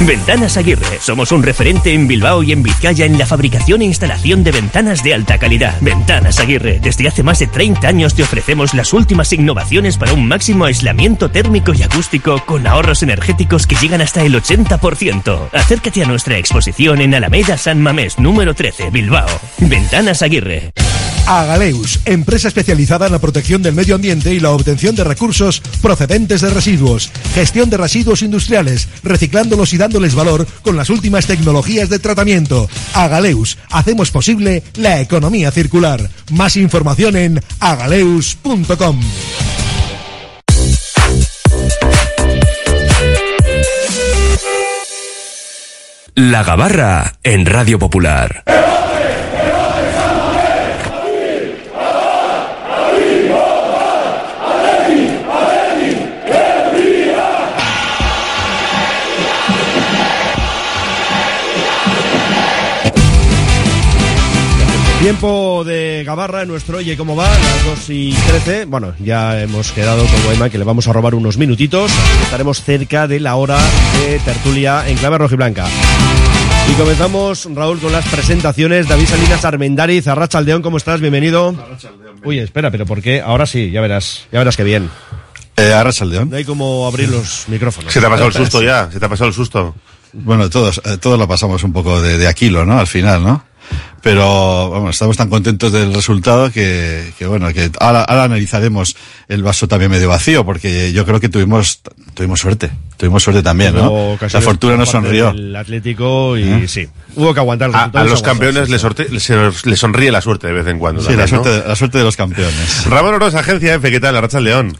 Ventanas Aguirre. Somos un referente en Bilbao y en Vizcaya en la fabricación e instalación de ventanas de alta calidad. Ventanas Aguirre. Desde hace más de 30 años te ofrecemos las últimas innovaciones para un máximo aislamiento térmico y acústico con ahorros energéticos que llegan hasta el 80%. Acércate a nuestra exposición en Alameda San Mamés número 13, Bilbao. Ventanas Aguirre. Agaleus, empresa especializada en la protección del medio ambiente y la obtención de recursos procedentes de residuos, gestión de residuos industriales, reciclándolos y dándoles valor con las últimas tecnologías de tratamiento. Agaleus, hacemos posible la economía circular. Más información en agaleus.com. La Gabarra en Radio Popular. Tiempo de Gabarra en nuestro Oye Cómo Va, las 2 y 13. Bueno, ya hemos quedado con Guayma que le vamos a robar unos minutitos. Estaremos cerca de la hora de tertulia en clave rojiblanca. Y comenzamos, Raúl, con las presentaciones. David Salinas Armendariz, Arrachaldeón, ¿cómo estás? Bienvenido. Uy, espera, pero ¿por qué? Ahora sí, ya verás, ya verás que bien. Eh, Arrachaldeón. No hay como abrir los micrófonos. Se te ha pasado el susto ya, se te ha pasado el susto. Bueno, todos, eh, todos lo pasamos un poco de, de Aquilo, ¿no? Al final, ¿no? Pero vamos, estamos tan contentos del resultado que, que bueno, que ahora, ahora analizaremos el vaso también medio vacío, porque yo creo que tuvimos, tuvimos suerte. Tuvimos suerte también, ¿no? La fortuna nos sonrió. del Atlético y ¿Eh? sí. Hubo que aguantar el A, a los campeones les, sorte- les, les sonríe la suerte de vez en cuando. Sí, también, la suerte, ¿no? de- la suerte de los campeones. Ramón Oroz, Agencia F, ¿qué tal? Arracha León.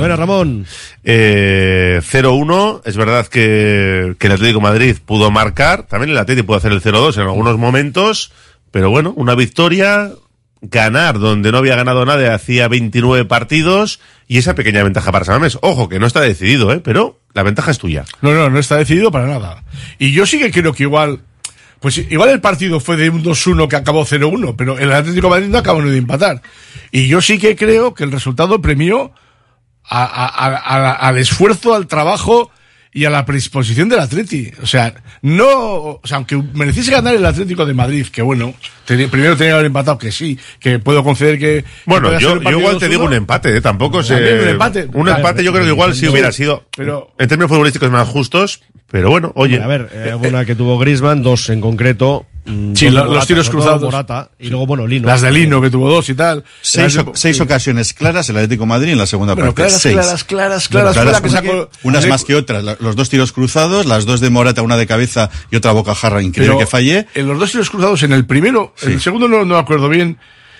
Bueno, Ramón. Eh, 0-1, es verdad que, que el Atlético de Madrid pudo marcar, también el Atlético pudo hacer el 0-2 en algunos momentos, pero bueno, una victoria, ganar donde no había ganado nadie hacía 29 partidos y esa pequeña ventaja para Samames. Ojo, que no está decidido, ¿eh? pero la ventaja es tuya. No, no, no está decidido para nada. Y yo sí que creo que igual, pues igual el partido fue de un 2-1 que acabó 0-1, pero el Atlético Madrid no acabó ni de empatar. Y yo sí que creo que el resultado premió a- a- a- al esfuerzo, al trabajo y a la predisposición del Atleti. O sea, no, o sea, aunque mereciese ganar el Atlético de Madrid, que bueno, primero tenía que haber empatado, que sí, que puedo conceder que... Bueno, que yo, yo igual te 2-1. digo un empate, ¿eh? tampoco se... Un empate. Un empate yo creo que igual sí hubiera sido, Pero- en términos futbolísticos más justos, pero bueno, oye... A ver, eh, una que tuvo Grisman, dos en concreto. mm, Sí, los Morata, tiros cruzados. Morata, y luego, bueno, Lino. Las de Lino, que tuvo dos y tal. Seis, o- ocasiones claras el Atlético de Madrid en la segunda parte. claras, seis. claras, claras, claras, que sacó- unas más que otras. Los dos tiros cruzados, las dos de Morata, una de cabeza y otra bocajarra increíble Pero que fallé. En los dos tiros cruzados, en el primero, en el segundo no, no me acuerdo bien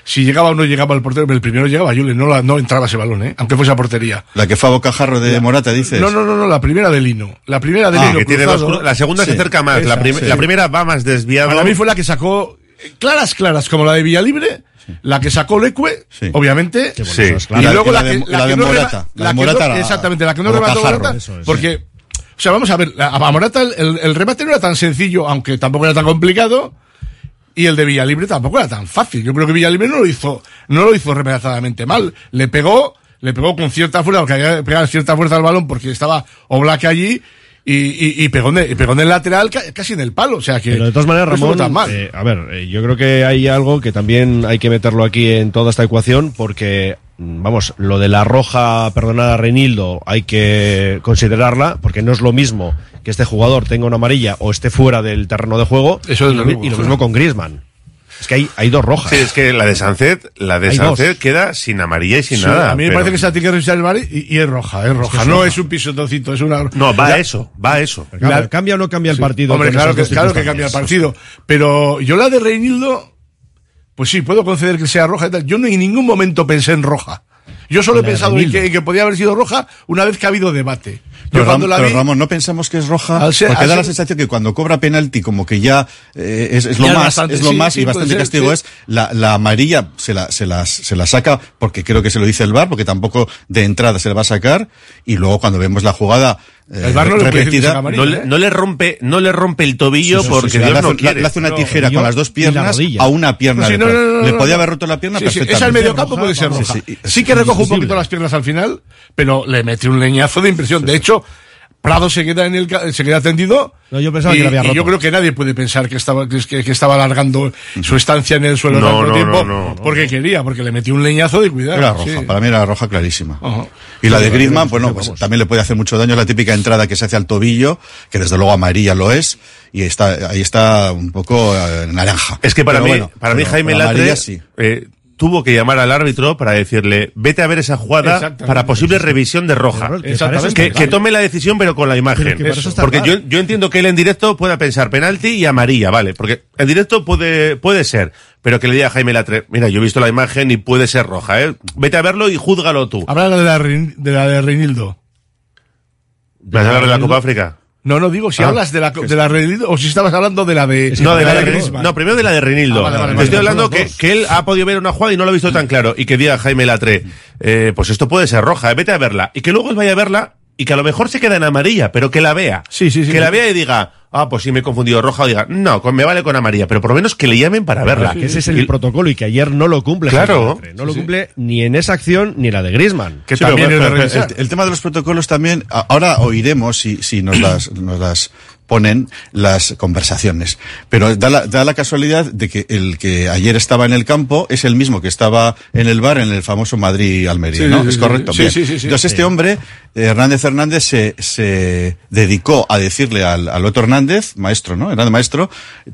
si llegaba o no llegaba el portero, pero el primero llegaba Julen, no, la- no entraba ese balón, ¿eh? aunque fuese a portería. La que fue a bocajarro de Morata, dices. No, no, no, no, la primera de Lino. La primera de Ah, Lino. que tiene dos cruzado. cru- la segunda se acerca más, la, esa, prim- sí. la primera va más desviada. Para mí fue la que sacó eh, claras, claras, como la de Villalibre, la que sacó Leque, Sí. obviamente, y luego la, que, de- Morata. La de Morata exactamente, la que no remató Morata, porque, o sea, vamos a ver, la- a Morata el, el- el remate no era tan sencillo, aunque tampoco era tan complicado, y el de Villalibre tampoco era tan fácil. Yo creo que Villalibre no lo hizo, no lo hizo remedazadamente mal. Le pegó, le pegó con cierta fuerza, porque había que pegar cierta fuerza al balón porque estaba Oblak allí, y, y, y pegó, en el, y pegó en el lateral ca- casi en el palo. O sea que. Pero de todas maneras, no Ramón, tan mal. eh, a ver, eh, yo creo que hay algo que también hay que meterlo aquí en toda esta ecuación, porque, vamos, lo de la roja perdonada a Reinildo hay que considerarla, porque no es lo mismo que este jugador tenga una amarilla o esté fuera del terreno de juego, Eso y, desde lo, luego, y lo mismo con Griezmann. Es que hay, hay dos rojas. Sí, es que la de Sancet, la de Sancet queda sin amarilla y sin Sí, nada. a mí me pero- parece que se tiene que revisar el bar y, y es roja, es roja. es no roja. es un pisotoncito, es una. No, va Ya- a eso, va a eso. La- ¿Cambia o no cambia el Sí. partido? Hombre, claro que, claro que cambia el partido. Pero yo la de Reinildo, pues sí, puedo conceder que sea roja y tal. Yo no en ningún momento pensé en roja. Yo solo he pensado en que, en que podía haber sido roja una vez que ha habido debate. Yo Pero, cuando Ram- la pero vi, Ramón, no pensamos que es roja, Al ser- porque al da la sensación que cuando cobra penalti como que ya eh, es, es lo Ya es más, bastante, es lo sí, más sí, y bastante ser, castigo sí. es la, la amarilla se la, se las, se la saca porque creo que se lo dice el VAR, porque tampoco de entrada se le va a sacar y luego cuando vemos la jugada eh, El no repetida, sea amarilla, No le, ¿eh? no le rompe, no le rompe el tobillo Sí, sí, porque sí, Dios le, hace, no le- quiere. le hace una tijera con las dos la piernas a una pierna. Sí, de no, atrás. no, no, le podía haber roto la pierna Sí, sí, perfectamente. esa al medio campo puede ser roja. sí, Sí, sí. que recojo un poquito las piernas al final, pero le metí un leñazo de impresión. de hecho, Prado se queda en el se queda tendido. No, yo pensaba y, que la había y yo creo que nadie puede pensar que estaba que, que estaba alargando su estancia en el suelo No, tanto no, tiempo no, no, porque quería, porque le metió un leñazo de cuidado. Era roja, sí. para mí era roja clarísima. Ajá. Y la de Griezmann, bueno, vamos. pues también le puede hacer mucho daño. Es la típica entrada que se hace al tobillo, que desde luego amarilla lo es, y está, ahí está un poco eh, naranja. Es que para Pero mí, bueno, para mí Jaime Latre amarilla sí. eh, tuvo que llamar al árbitro para decirle, vete a ver esa jugada para posible revisión de roja. Que tome la decisión pero con la imagen. Porque yo, yo entiendo que él en directo pueda pensar penalti y amarilla, vale. Porque en directo puede, puede ser. Pero que le diga a Jaime Latre, mira, yo he visto la imagen y puede ser roja, eh. Vete a verlo y júzgalo tú. Habla de la, de la de Reinildo. ¿Vas a hablar de la Copa África? No, no digo si Ah. hablas de la, de la Reinildo o si estabas hablando de la de, No, de la de, Griezmann. no, primero de la de Reinildo. Ah, vale, vale, vale, estoy vale, hablando que, que él ha podido ver una jugada y no lo ha visto tan claro. Y que diga Jaime Latre, eh, pues esto puede ser roja, eh, vete a verla. Y que luego él vaya a verla y que a lo mejor se queda en amarilla, pero que la vea. Sí, sí, sí. Que la vea y diga, ah, pues sí me he confundido roja, o diga, no, con- me vale con amarilla, pero por lo menos que le llamen para verla. que ese es el Y- protocolo y que ayer no lo cumple. Claro. No lo cumple ni en esa acción ni en la de Griezmann. que Sí, también pero, pero el, el tema de los protocolos también, ahora oiremos si, si nos las, nos las ponen las conversaciones. Pero da la, da la casualidad de que el que ayer estaba en el campo es el mismo que estaba en el bar en el famoso Madrid-Almería, Sí, ¿no? sí, es correcto. sí, Bien. sí, sí, sí. Entonces este hombre, Hernández Hernández, se, se dedicó a decirle al, al otro Hernández, maestro, ¿no? Hernández maestro,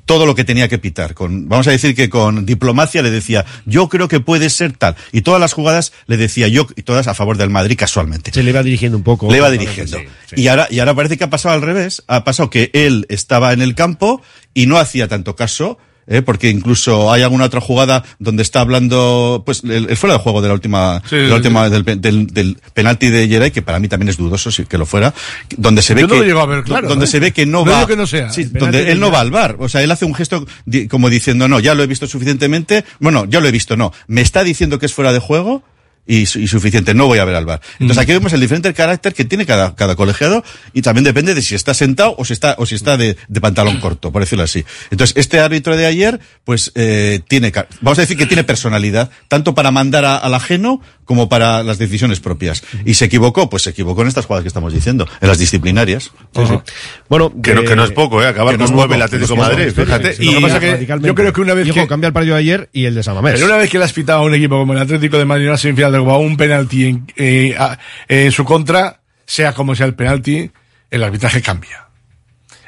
todo lo que tenía que pitar. Con, vamos a decir que con diplomacia le decía, yo creo que puede ser tal. Y todas las jugadas le decía yo, y todas a favor del Madrid casualmente. Se le iba dirigiendo un poco. Le iba dirigiendo. sí, sí. Y ahora, y ahora parece que ha pasado al revés. Ha pasado que él estaba en el campo y no hacía tanto caso. ¿Eh? porque incluso hay alguna otra jugada donde está hablando, pues, el, el fuera de juego de la última, Sí, de la sí, última del, del, del penalti de Geray, que para mí también es dudoso, si que lo fuera, donde se ve Yo no que, lo llego a ver claro, donde ¿eh? se ve que no, No va, digo que no sea. sí, El penalti donde de él no va al bar. O sea, él hace un gesto como diciendo, no, ya lo he visto suficientemente, bueno, ya lo he visto, no, me está diciendo que es fuera de juego, y, y suficiente, no voy a ver al bar. Entonces Mm. aquí vemos el diferente carácter que tiene cada, cada colegiado y también depende de si está sentado o si está, o si está de, de pantalón corto, por decirlo así. Entonces este árbitro de ayer, pues eh, tiene, vamos a decir que tiene personalidad, tanto para mandar a- al ajeno como para las decisiones propias. Y se equivocó, pues se equivocó en estas jugadas que estamos diciendo, en las disciplinarias. Bueno, Que no, que no es poco, ¿eh? Acabar con nueve el Atlético Madrid, fíjate. Sí, sí, Y Lo que pasa que yo creo que una vez que cambia el partido de ayer y el de Samamés. Pero una vez que le has pitado a un equipo como el Atlético de Madrid en la semifinal Copa un penalti en, eh, a- en su contra, sea como sea el penalti, el arbitraje cambia.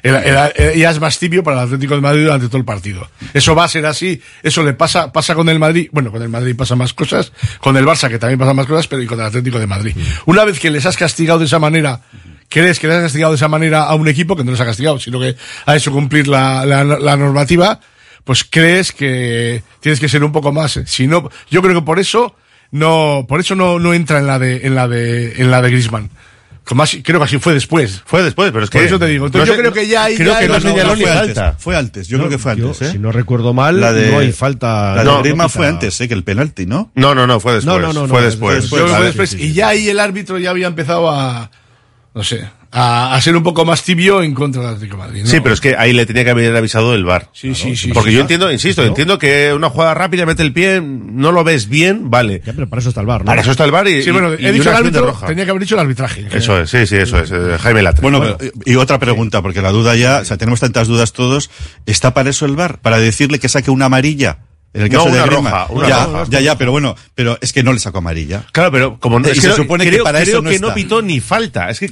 El- el- ya es más tibio para el Atlético de Madrid durante todo el partido. Eso va a ser así. Eso le pasa, pasa con el Madrid. Bueno, con el Madrid pasa más cosas. Con el Barça, que también pasa más cosas, pero y con el Atlético de Madrid. Una vez que les has castigado de esa manera, crees que les has castigado de esa manera a un equipo que no les ha castigado, sino que ha hecho cumplir la, la, la normativa, pues crees que tienes que ser un poco más. Si no, yo creo que por eso no, por eso no, no entra en la de, en la de, en la de Griezmann. Creo que así fue después. Fue después, pero es que. Por eso te digo. Entonces no yo sé- creo que ya ahí Creo ya que no señaló ni falta. antes, fue antes, yo creo que fue antes, ¿eh? Si no recuerdo mal, La de- no hay falta. La de no, Griezmann no fue antes, ¿eh? Que el penalti, ¿no? No, no, no, fue después. No, no, no, fue después. sí, sí. Y ya ahí el árbitro ya había empezado a, no sé, a, a ser un poco más tibio en contra del Atlético de Madrid. ¿no? Sí, pero es que ahí le tenía que haber avisado el bar. Sí, sí, sí. Porque sí. yo entiendo, insisto, entiendo que una jugada rápida, mete el pie, no lo ves bien, vale. Ya, pero para eso está el bar, ¿no? Para eso está el bar y, Sí, bueno, y- he y dicho una el de árbitro, roja. tenía que haber dicho el arbitraje. Eso es, sí, sí, eso es. eh, Jaime Latre. Bueno, pero, y otra pregunta, porque la duda ya, o sea, tenemos tantas dudas todos. ¿Está para eso el bar? ¿Para decirle que saque una amarilla? En el No, caso de una Griezmann. roja, una ya, roja. ya, ya, pero bueno, pero es que no le sacó amarilla. Claro, pero como no, Y es se que supone que para creo eso no que no pitó ni falta. Es que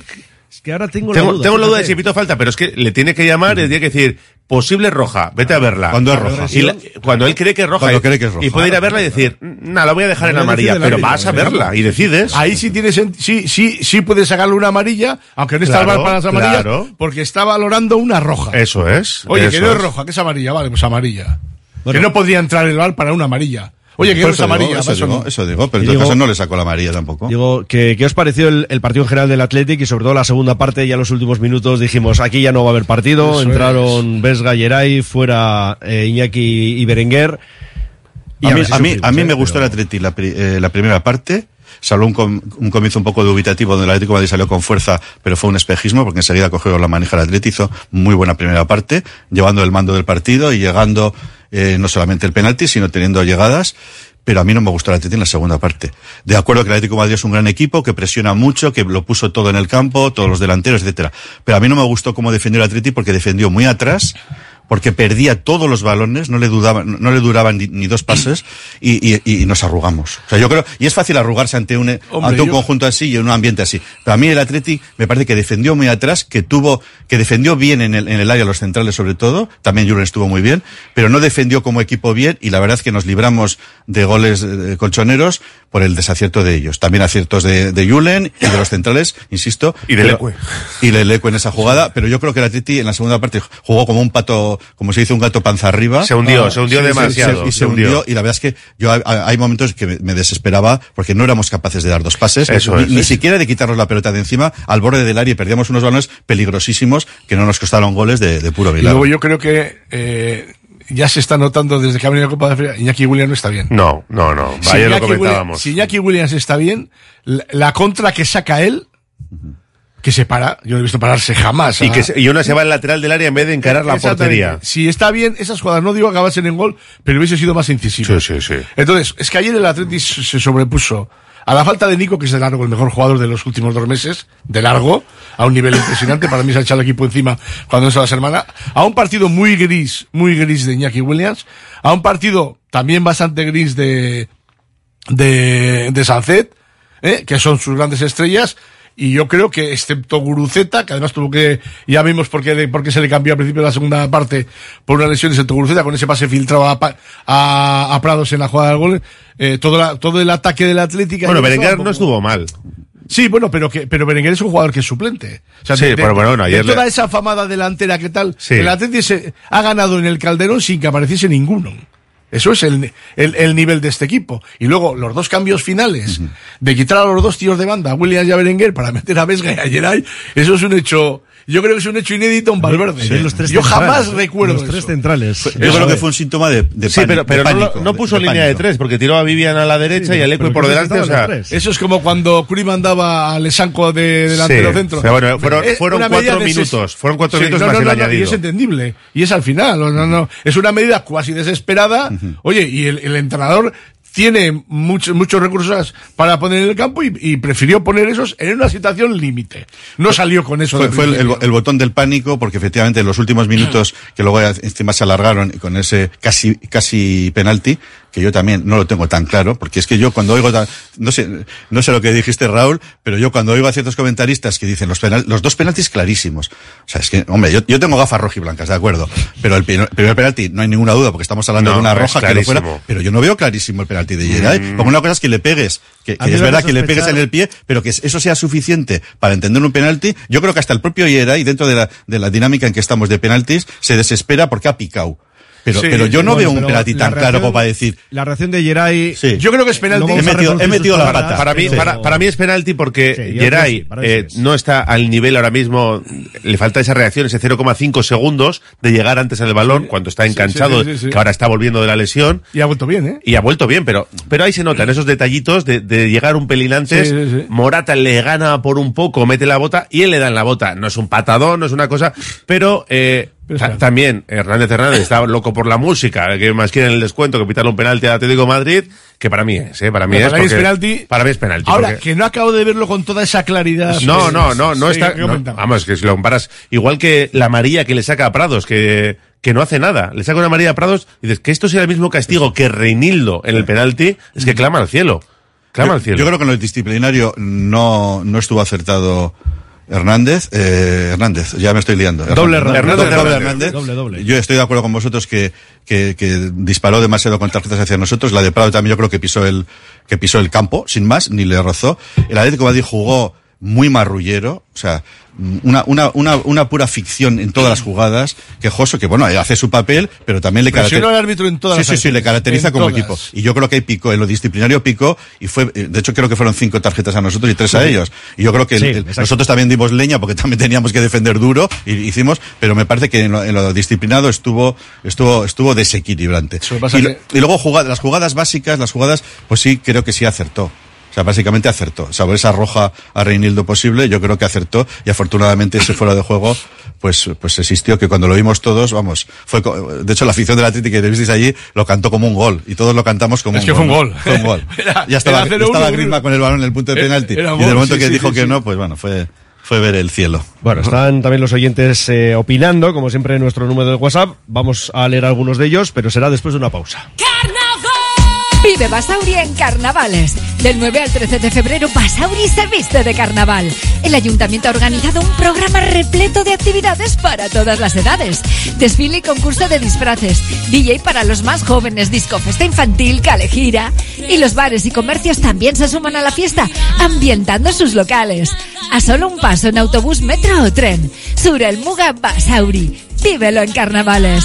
Es que ahora tengo, tengo, la duda. tengo la duda de si pitó falta, pero es que le tiene que llamar y le tiene que decir, posible roja, vete a verla. Cuando es roja. Y la- cuando él cree que es roja. Cuando y, cree que es roja. Y puede ir a verla y decir, nada, la voy a dejar en No, amarilla, pero vas a verla y decides. Ahí sí tienes, sí, sí, sí puedes sacarle una amarilla, aunque no está el Claro, bar para las amarillas, claro. porque está valorando una roja. Eso es. Oye, que no es roja, que es amarilla, vale, pues amarilla. Bueno. que no podría entrar el bar para una amarilla. Oye, que es digo, amarilla, eso, digo, no. eso digo, pero en todo digo- caso no le sacó la amarilla tampoco. Digo, ¿qué, qué os pareció el, el partido en general del Athletic y sobre todo la segunda parte? Ya los últimos minutos dijimos, aquí ya no va a haber partido. Eso Entraron Vesga, Geray, fuera eh, Iñaki y Berenguer. Y a, mí, a, mí, a mí ¿eh? me gustó Pero- el Atleti la, pri- eh, la primera parte. Salvo un, com- un comienzo un poco dubitativo donde el Atlético de Madrid salió con fuerza, pero fue un espejismo porque enseguida cogió la manija el Atleti, hizo muy buena primera parte, llevando el mando del partido y llegando eh, no solamente el penalti, sino teniendo llegadas. Pero a mí no me gustó el Atleti en la segunda parte. De acuerdo que el Atlético Madrid es un gran equipo, que presiona mucho, que lo puso todo en el campo, todos los delanteros, etcétera. Pero a mí no me gustó cómo defendió el Atleti porque defendió muy atrás, porque perdía todos los balones, no le dudaban, no le duraban ni, ni dos pases y, y- y nos arrugamos. O sea, yo creo, y es fácil arrugarse ante un, Hombre, ante un yo- conjunto así y en un ambiente así. Pero a mí el Atleti me parece que defendió muy atrás, que tuvo, que defendió bien en el, en el área, los centrales sobre todo, también Julen estuvo muy bien, pero no defendió como equipo bien y la verdad es que nos libramos de goles eh, colchoneros por el desacierto de ellos. También aciertos de, de Julen y de los centrales, insisto. Y de pero- Leque. y de Leque en esa jugada, pero yo creo que el Atleti en la segunda parte jugó como un pato, como se dice, un gato panza arriba. Se hundió, se hundió sí, demasiado, y se, se hundió. hundió. Y la verdad es que yo hay- hay momentos que me, me desesperaba porque no éramos capaces de dar dos pases, Eso ni, es. ni siquiera de quitarnos la pelota de encima al borde del área y perdíamos unos balones peligrosísimos que no nos costaron goles de, de puro Y milagro. luego yo creo que eh, ya se está notando desde que ha venido la Copa de África, Iñaki Williams no está bien. No, no, no. Si Ayer lo Iñaki Williams- comentábamos. si Iñaki Williams está bien, la, la contra que saca él, que se para, yo no he visto pararse jamás. Y, ah. que se- y una se va al lateral del área en vez de encarar la portería. Si está bien, esas jugadas, no digo acabarse en gol, pero hubiese sido más incisivo. Sí, sí, sí. Entonces, es que ayer el Atlético se sobrepuso A la falta de Nico, que es de largo el mejor jugador de los últimos dos meses, de largo, a un nivel impresionante, para mí se ha echado el equipo encima cuando es a la semana, a un partido muy gris, muy gris de Iñaki Williams, a un partido también bastante gris de, de, de Sancet, ¿eh? que son sus grandes estrellas, y yo creo que, excepto Guruceta, que además tuvo que, ya vimos por qué, por qué se le cambió al principio de la segunda parte por una lesión, excepto Guruceta, con ese pase filtrado a, a, a Prados en la jugada del gol, eh, todo, la- todo el ataque del Atlético. Bueno, Berenguer no estuvo mal. Sí, bueno, pero que, pero Berenguer es un jugador que es suplente. O sea, Sí, de, de- pero bueno, bueno, de ayer le- toda esa famada delantera que tal, Sí. el Atlético se ha ganado en el Calderón sin que apareciese ninguno. Eso es el, el, el nivel de este equipo. Y luego, los dos cambios finales, de quitar a los dos tíos de banda, a Williams y a Berenguer, para meter a Vesga y a Geray, eso es un hecho, yo creo que es un hecho inédito en Valverde. Sí, los tres yo jamás ¿eh? recuerdo Los eso. tres centrales. Yo creo que fue un síntoma de, de Sí, pero, pánico, pero de no, pánico, no de- puso de línea de tres, porque tiró a Vivian a la derecha y a Leque por delante, o sea... Eso es como cuando Curi mandaba a Lesanco de delantero Sí, centro. bueno, fueron- Es fueron una cuatro minutos, fueron cuatro minutos no, más no, el no, no, Y añadido. es entendible. Y es al final. No, no, no. Es una medida cuasi desesperada. Oye, y el, el entrenador tiene muchos muchos recursos para poner en el campo y, y prefirió poner esos en una situación límite. No salió con eso. Fue, de fue el, principio. el- el botón del pánico, porque efectivamente en los últimos minutos, que luego encima se alargaron y con ese casi, casi penalti, que yo también no lo tengo tan claro, porque es que yo cuando oigo, tan- no sé, no sé lo que dijiste Raúl, pero yo cuando oigo a ciertos comentaristas que dicen los, penal- los dos penaltis clarísimos, o sea, es que, hombre, yo, yo tengo gafas rojiblancas, de acuerdo, pero el pri- primer penalti no hay ninguna duda, porque estamos hablando No, de una roja que no fuera, clarísimo. pero yo no veo clarísimo el penalti de Geray, Mm. porque una cosa es que le pegues, que, es verdad que le pegues en el pie, pero que eso sea suficiente para entender un penalti, yo creo que hasta el propio y dentro de la, de la dinámica en que estamos de penaltis, se desespera porque ha picado. Pero, Sí, pero yo no bueno, veo un penalti tan claro como para decir, La reacción de Geray. Sí. Yo creo que es penalti. He a metido- he metido la pata. Para mí, para, para mí es penalti porque Sí, Geray eh, no está al nivel ahora mismo, le falta esa reacción, ese 0,5 segundos de llegar antes al balón cuando está enganchado, sí, sí, sí. que ahora está volviendo de la lesión. Y ha vuelto bien, ¿eh? Y ha vuelto bien, pero, pero ahí se notan esos detallitos de, de llegar un pelín antes. Sí, sí, sí. Morata le gana por un poco, mete la bota y él le da en la bota. No es un patadón, no es una cosa, pero, eh, Pero ta- también Hernández Hernández está loco por la música, que más quieren el descuento que pitarle un penalti al Atlético de Madrid, que para mí es, ¿eh? para mí es. para mí es penalti. Para mí es penalti. Ahora, porque- que no acabo de verlo con toda esa claridad. no, pues, no, no, no sí, está. ¿qué no, vamos, que si lo comparas, igual que la María que le saca a Prados, que, que no hace nada. Le saca una María a Prados y dices que esto sea el mismo castigo que Reinildo en el penalti, es que clama al cielo. Clama yo, al cielo. yo creo que en el disciplinario no, no estuvo acertado Hernández, eh, Hernández, ya me estoy liando. Doble Hernández, Hernández. doble Hernández. Hernández. Doble, doble. Yo estoy de acuerdo con vosotros que, que, que disparó demasiado con tarjetas hacia nosotros. La de Prado también yo creo que pisó el, que pisó el campo, sin más, ni le rozó. El Atlético Madrid jugó muy marrullero, o sea, una, una, una, una pura ficción en todas las jugadas, quejoso, que bueno, hace su papel, pero también le caracteriza. al árbitro en todas sí, las sí, sí, le caracteriza como todas. equipo. Y yo creo que ahí picó, en lo disciplinario picó, y fue, eh, de hecho creo que fueron cinco tarjetas a nosotros y tres a ellos. Y yo creo que el- nosotros también dimos leña porque también teníamos que defender duro, y hicimos, pero me parece que en lo, en lo disciplinado estuvo, estuvo, estuvo desequilibrante. Y, que- y luego jugad- las jugadas básicas, las jugadas, pues sí, creo que sí acertó. O sea, básicamente acertó. Salvo esa roja a Reinildo posible, yo creo que acertó y afortunadamente ese fuera de juego, pues, pues existió que cuando lo vimos todos, vamos, fue, de hecho la afición del Atlético que visteis allí lo cantó como un gol y todos lo cantamos como Es un que gol. fue un gol. Fue un gol. Era- ya estaba, era 0-1, estaba Griezmann con el balón en el punto de Era- penalti era y gol, del momento sí, que sí, dijo sí, que sí. no, pues bueno, fue, fue ver el cielo. Bueno, están también los oyentes eh, opinando, como siempre en nuestro número de WhatsApp. Vamos a leer algunos de ellos, pero será después de una pausa. Vive Basauri en carnavales. Del 9 al 13 de febrero, Basauri se viste de carnaval. El ayuntamiento ha organizado un programa repleto de actividades para todas las edades. Desfile y concurso de disfraces, DJ para los más jóvenes, disco festa infantil, calejira. Y los bares y comercios también se suman a la fiesta, ambientando sus locales. A solo un paso en autobús, metro o tren. Surel Muga Basauri. Vívelo en carnavales.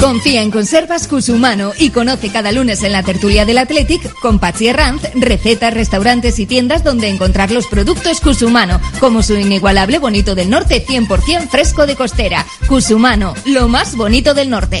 Confía en Conservas Cusumano y conoce cada lunes en la tertulia del Athletic con Patsy Herranz recetas, restaurantes y tiendas donde encontrar los productos Cusumano, como su inigualable bonito del norte 100% fresco de costera. Cusumano, lo más bonito del norte.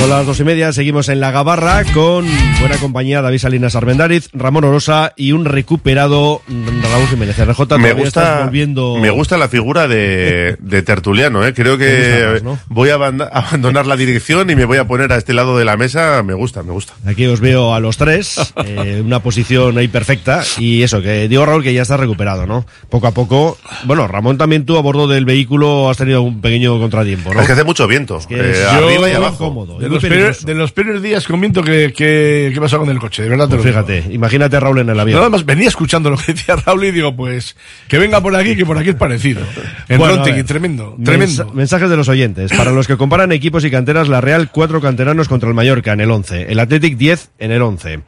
Son las dos y media, seguimos en la Gabarra con buena compañía David Salinas Armendáriz, Ramón Orosa y un recuperado Raúl Jiménez. RJ, me gusta, estás volviendo... me gusta la figura de, de tertuliano, ¿eh? creo que gusta más, ¿no? voy a aband- abandonar la dirección y me voy a poner a este lado de la mesa. Me gusta, me gusta. Aquí os veo a los tres, eh, una posición ahí perfecta. Y eso, que digo Raúl que ya está recuperado, ¿no? Poco a poco. Bueno, Ramón también tú a bordo del vehículo has tenido un pequeño contratiempo, ¿no? Es que hace mucho viento, que eh, es- arriba y abajo. cómodo, los, peores, de los peores días con viento que, que, que pasó con el coche, de verdad te Pues lo fíjate, imagínate Raúl en el avión. Nada más venía escuchando lo que decía Raúl y digo, pues, que venga por aquí, que por aquí es parecido. En Bueno, a tremendo, mensa- tremendo. mensajes de los oyentes. Para los que comparan equipos y canteras, la Real, cuatro canteranos contra el Mallorca en el 11. El Athletic, 10 en el 11.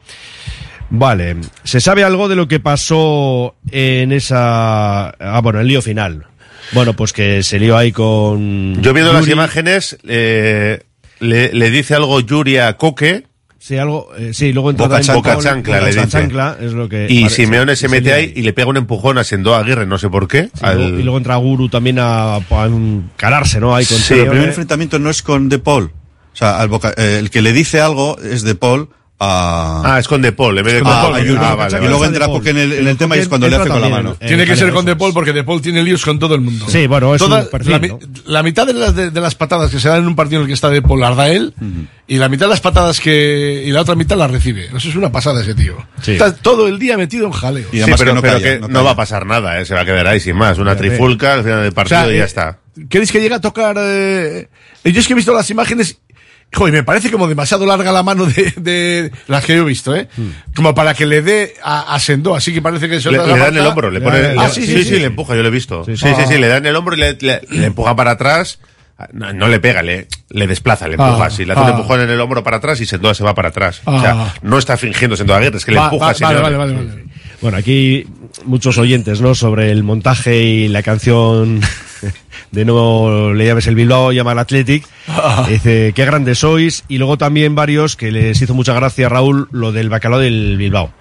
Vale. ¿Se sabe algo de lo que pasó en esa... Ah, bueno, el lío final? Bueno, pues que se lió ahí con... Yo viendo las imágenes, eh, le, le dice algo Yuri a Coque. Sí, algo, eh, sí, luego entra Boca, también boca Paul, chancla, boca le dice. chancla, es lo que Y parece. Simeone se mete ahí y le pega un empujón a Sendo Aguirre, no sé por qué. Sí, al- Y luego entra Guru también a, a encararse, ¿no? Ahí con Sí, el primer enfrentamiento no es con De Paul. O sea, al boca- eh, el que le dice algo es De Paul a... Ah, es con De Paul, en vez de Ah, con De Paul. Ah, vale, y luego entra porque en el, en el tema y es cuando le hace con la mano. eh, Tiene que ser con De Paul porque De Paul tiene líos con todo el mundo. Sí, bueno, es un Toda- perfil, la, ¿no? la mitad de las, de, de las patadas que se dan en un partido en el que está De Paul las da él y la mitad de las patadas que y la otra mitad las recibe. Eso es una pasada ese tío. Sí. Está todo el día metido en jaleo. Sí, pero, pero que no, va a pasar nada, ¿eh? se va a quedar ahí sin más. Una trifulca al final del partido O sea, y ya eh, está. ¿Queréis que llegue a tocar? Eh, yo es que he visto las imágenes. Joder, me parece como demasiado larga la mano de, de las que yo he visto, ¿eh? Como para que le dé a, a Sendó, así que parece que se Le, le da en el hombro, le pone, Ah, le- sí, sí, sí, sí, sí. le empuja, yo lo he visto. Sí, sí. sí, Ah. sí, le da en el hombro y le, le- le empuja para atrás. No, no le pega, le, le desplaza, le empuja Ah, así. Le hace un ah. empujón en el hombro para atrás y Sendoa se va para atrás. O Ah. sea, no está fingiendo Sendoa Aguirre, es que le Va- empuja va- vale, vale, vale, vale. Bueno, aquí muchos oyentes, ¿no? Sobre el montaje y la canción de No le llames el Bilbao, llama al Athletic. Dice, qué grandes sois. Y luego también varios que les hizo mucha gracia a Raúl lo del bacalao del Bilbao.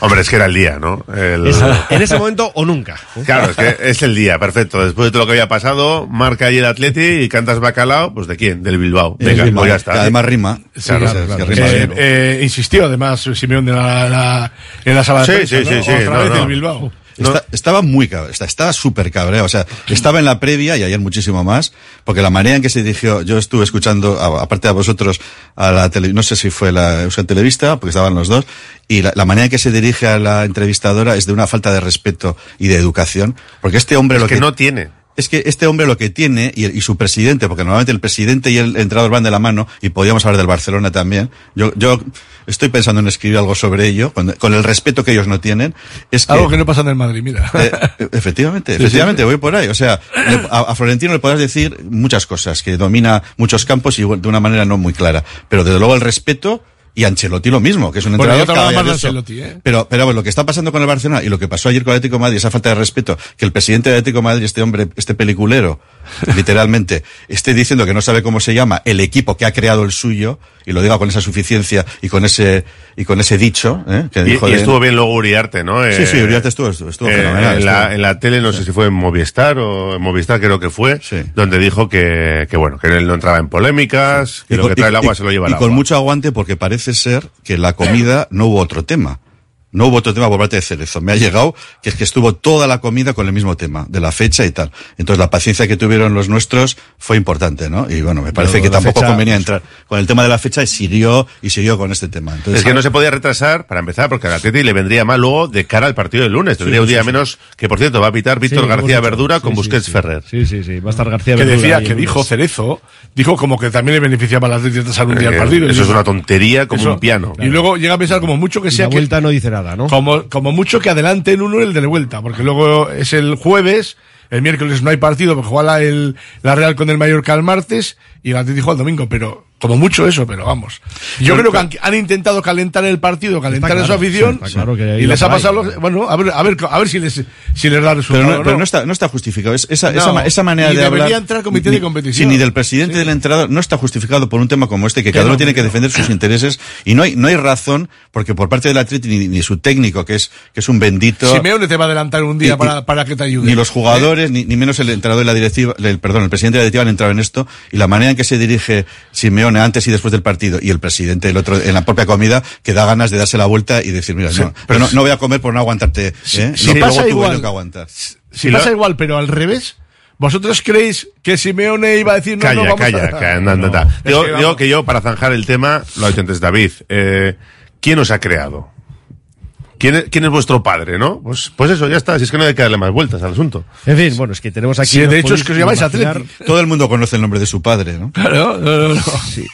Hombre, es que era el día, ¿no? El- Es- en ese momento o nunca. Claro, es que es el día, perfecto. Después de todo lo que había pasado, marca ahí el Atleti y cantas bacalao, pues ¿de quién? Del Bilbao. Venga, Bilbao, pues ya está. que además rima. Eh, eh, insistió además Simeón de la, la- en la sala de Sí, prensa, sí, ¿no? sí, sí, Otra no, vez no. el Bilbao. Está- estaba muy cabreado, estaba súper cabreado. O sea, estaba en la previa y ayer muchísimo más, porque la manera en que se dirigió, yo estuve escuchando, aparte de vosotros, a la tele, no sé si fue la Euskal Televista, porque estaban los dos, y la, la manera en que se dirige a la entrevistadora es de una falta de respeto y de educación, porque este hombre Es lo que que no tiene. Es que este hombre lo que tiene, y, y su presidente, porque normalmente el presidente y el entrenador van de la mano, y podríamos hablar del Barcelona también, yo, yo estoy pensando en escribir algo sobre ello, con, con el respeto que ellos no tienen, es que... Algo que no pasa en el Madrid, mira. Eh, efectivamente, Sí, efectivamente, sí. voy por ahí. O sea, a, a Florentino le podrás decir muchas cosas, que domina muchos campos y de una manera no muy clara. Pero desde luego el respeto, y Ancelotti lo mismo, que es un Bueno, yo entrenador más de caballeroso. Ancelotti, ¿eh? Pero, pero bueno, lo que está pasando con el Barcelona y lo que pasó ayer con el Atlético de Madrid, esa falta de respeto, que el presidente del Atlético de Madrid, este hombre, este peliculero, literalmente, esté diciendo que no sabe cómo se llama el equipo que ha creado el suyo, y lo diga con esa suficiencia y con ese, y con ese dicho, ¿eh? que Y, dijo y de- estuvo bien luego Uriarte, ¿no? Sí, sí, Uriarte estuvo- estuvo eh, fenomenal, En la, estuvo- en la tele, no sé si fue en Movistar o en Movistar creo que fue, donde dijo que, que bueno, que él no entraba en polémicas, que lo con- que trae el agua y- se lo lleva y el con agua. mucho aguante porque parece ser que la comida no hubo otro tema. No hubo otro tema por parte de Cerezo. Me ha llegado que es que estuvo toda la comida con el mismo tema, de la fecha y tal. Entonces la paciencia que tuvieron los nuestros fue importante, ¿no? Y bueno, me parece Pero que la tampoco fecha- convenía entrar con el tema de la fecha y siguió, y siguió con este tema. Entonces, es que no se podía retrasar, para empezar, porque al Atleti le vendría mal luego de cara al partido del lunes. Tendría Sí, un día sí, sí. menos, que por cierto va a pitar Víctor García. Verdura con Busquets sí. Ferrer. Sí, sí, sí. Va a estar García que Verdura decía, ahí que dijo lunes. Cerezo, dijo como que también le beneficiaba al Atlético de un día el Eh, partido. eso es una tontería como un piano. Y luego llega a pensar como mucho que Y sea la que, vuelta no dice nada, como, como mucho que adelante en uno el de vuelta, porque luego es el jueves, el miércoles no hay partido, porque juega la, el, la Real con el Mallorca el martes y el Atlético el domingo, pero como mucho eso, pero vamos. Yo creo que han, han intentado calentar el partido, calentar a su afición, sí, está claro que ahí y les ha pasado, bueno, a ver, a ver, a ver si les, si les da resultado. Pero no, pero no está, no está justificado. Es- esa, No, esa, esa manera y de debería hablar. entrar comité de ni- competición. sí, ni del presidente del entrenador no está justificado por un tema como este, que cada uno no, tiene que defender sus intereses. Y no hay, no hay razón, porque por parte del Atleti ni, ni su técnico, que es, que es un bendito. Simeone te va a adelantar un día Y- para, para que te ayude. Ni los jugadores, ni, ni menos el entrenador de la directiva, el, perdón, el presidente de la directiva han entrado en esto, y la manera en que se dirige Simeone antes y después del partido, y el presidente el otro en la propia comida, que da ganas de darse la vuelta y decir, mira, no, pero no, no voy a comer por no aguantarte, ¿eh? si que pasa igual- que aguantar. Si pasa igual, pero al revés, ¿vosotros creéis que Simeone iba a decir no, Calla, no, vamos calla, a... calla, anda, anda, No, anda. es Digo, que digo que yo, para zanjar el tema, lo ha dicho antes David, eh, ¿quién os ha creado? ¿Quién es, quién es vuestro padre, no? Pues, pues eso, ya está, si es que no hay que darle más vueltas al asunto. En fin, bueno, es que tenemos aquí. Sí, de hecho, es que os llamáis imaginar- Atleti. Todo el mundo conoce el nombre de su padre, ¿no? Claro, no, no, no. Sí.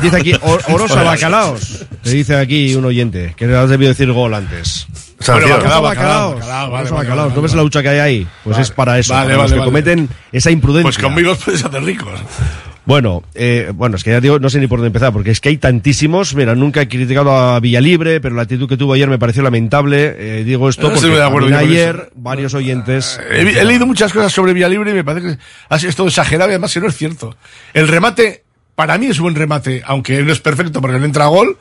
Dice aquí, "O- Orosa Bacalaos. Te dice aquí un oyente, que has debido decir gol antes. Orosa bacalao, Bacalaos. bacalao, vale, vale, ¿No ves la lucha que hay ahí? Pues Vale. es para eso, Vale, para los vale, que vale. cometen esa imprudencia. Pues conmigo os podéis hacer ricos. Bueno, eh, bueno, es que ya digo, no sé ni por dónde empezar, porque es que hay tantísimos. Mira, nunca he criticado a Villalibre, pero la actitud que tuvo ayer me pareció lamentable. Eh, digo esto No porque de acuerdo ayer varios oyentes. He, he leído muchas cosas sobre Villalibre y me parece que sido todo exagerado y además que no es cierto. El remate, para mí es un buen remate, aunque no es perfecto porque no entra gol.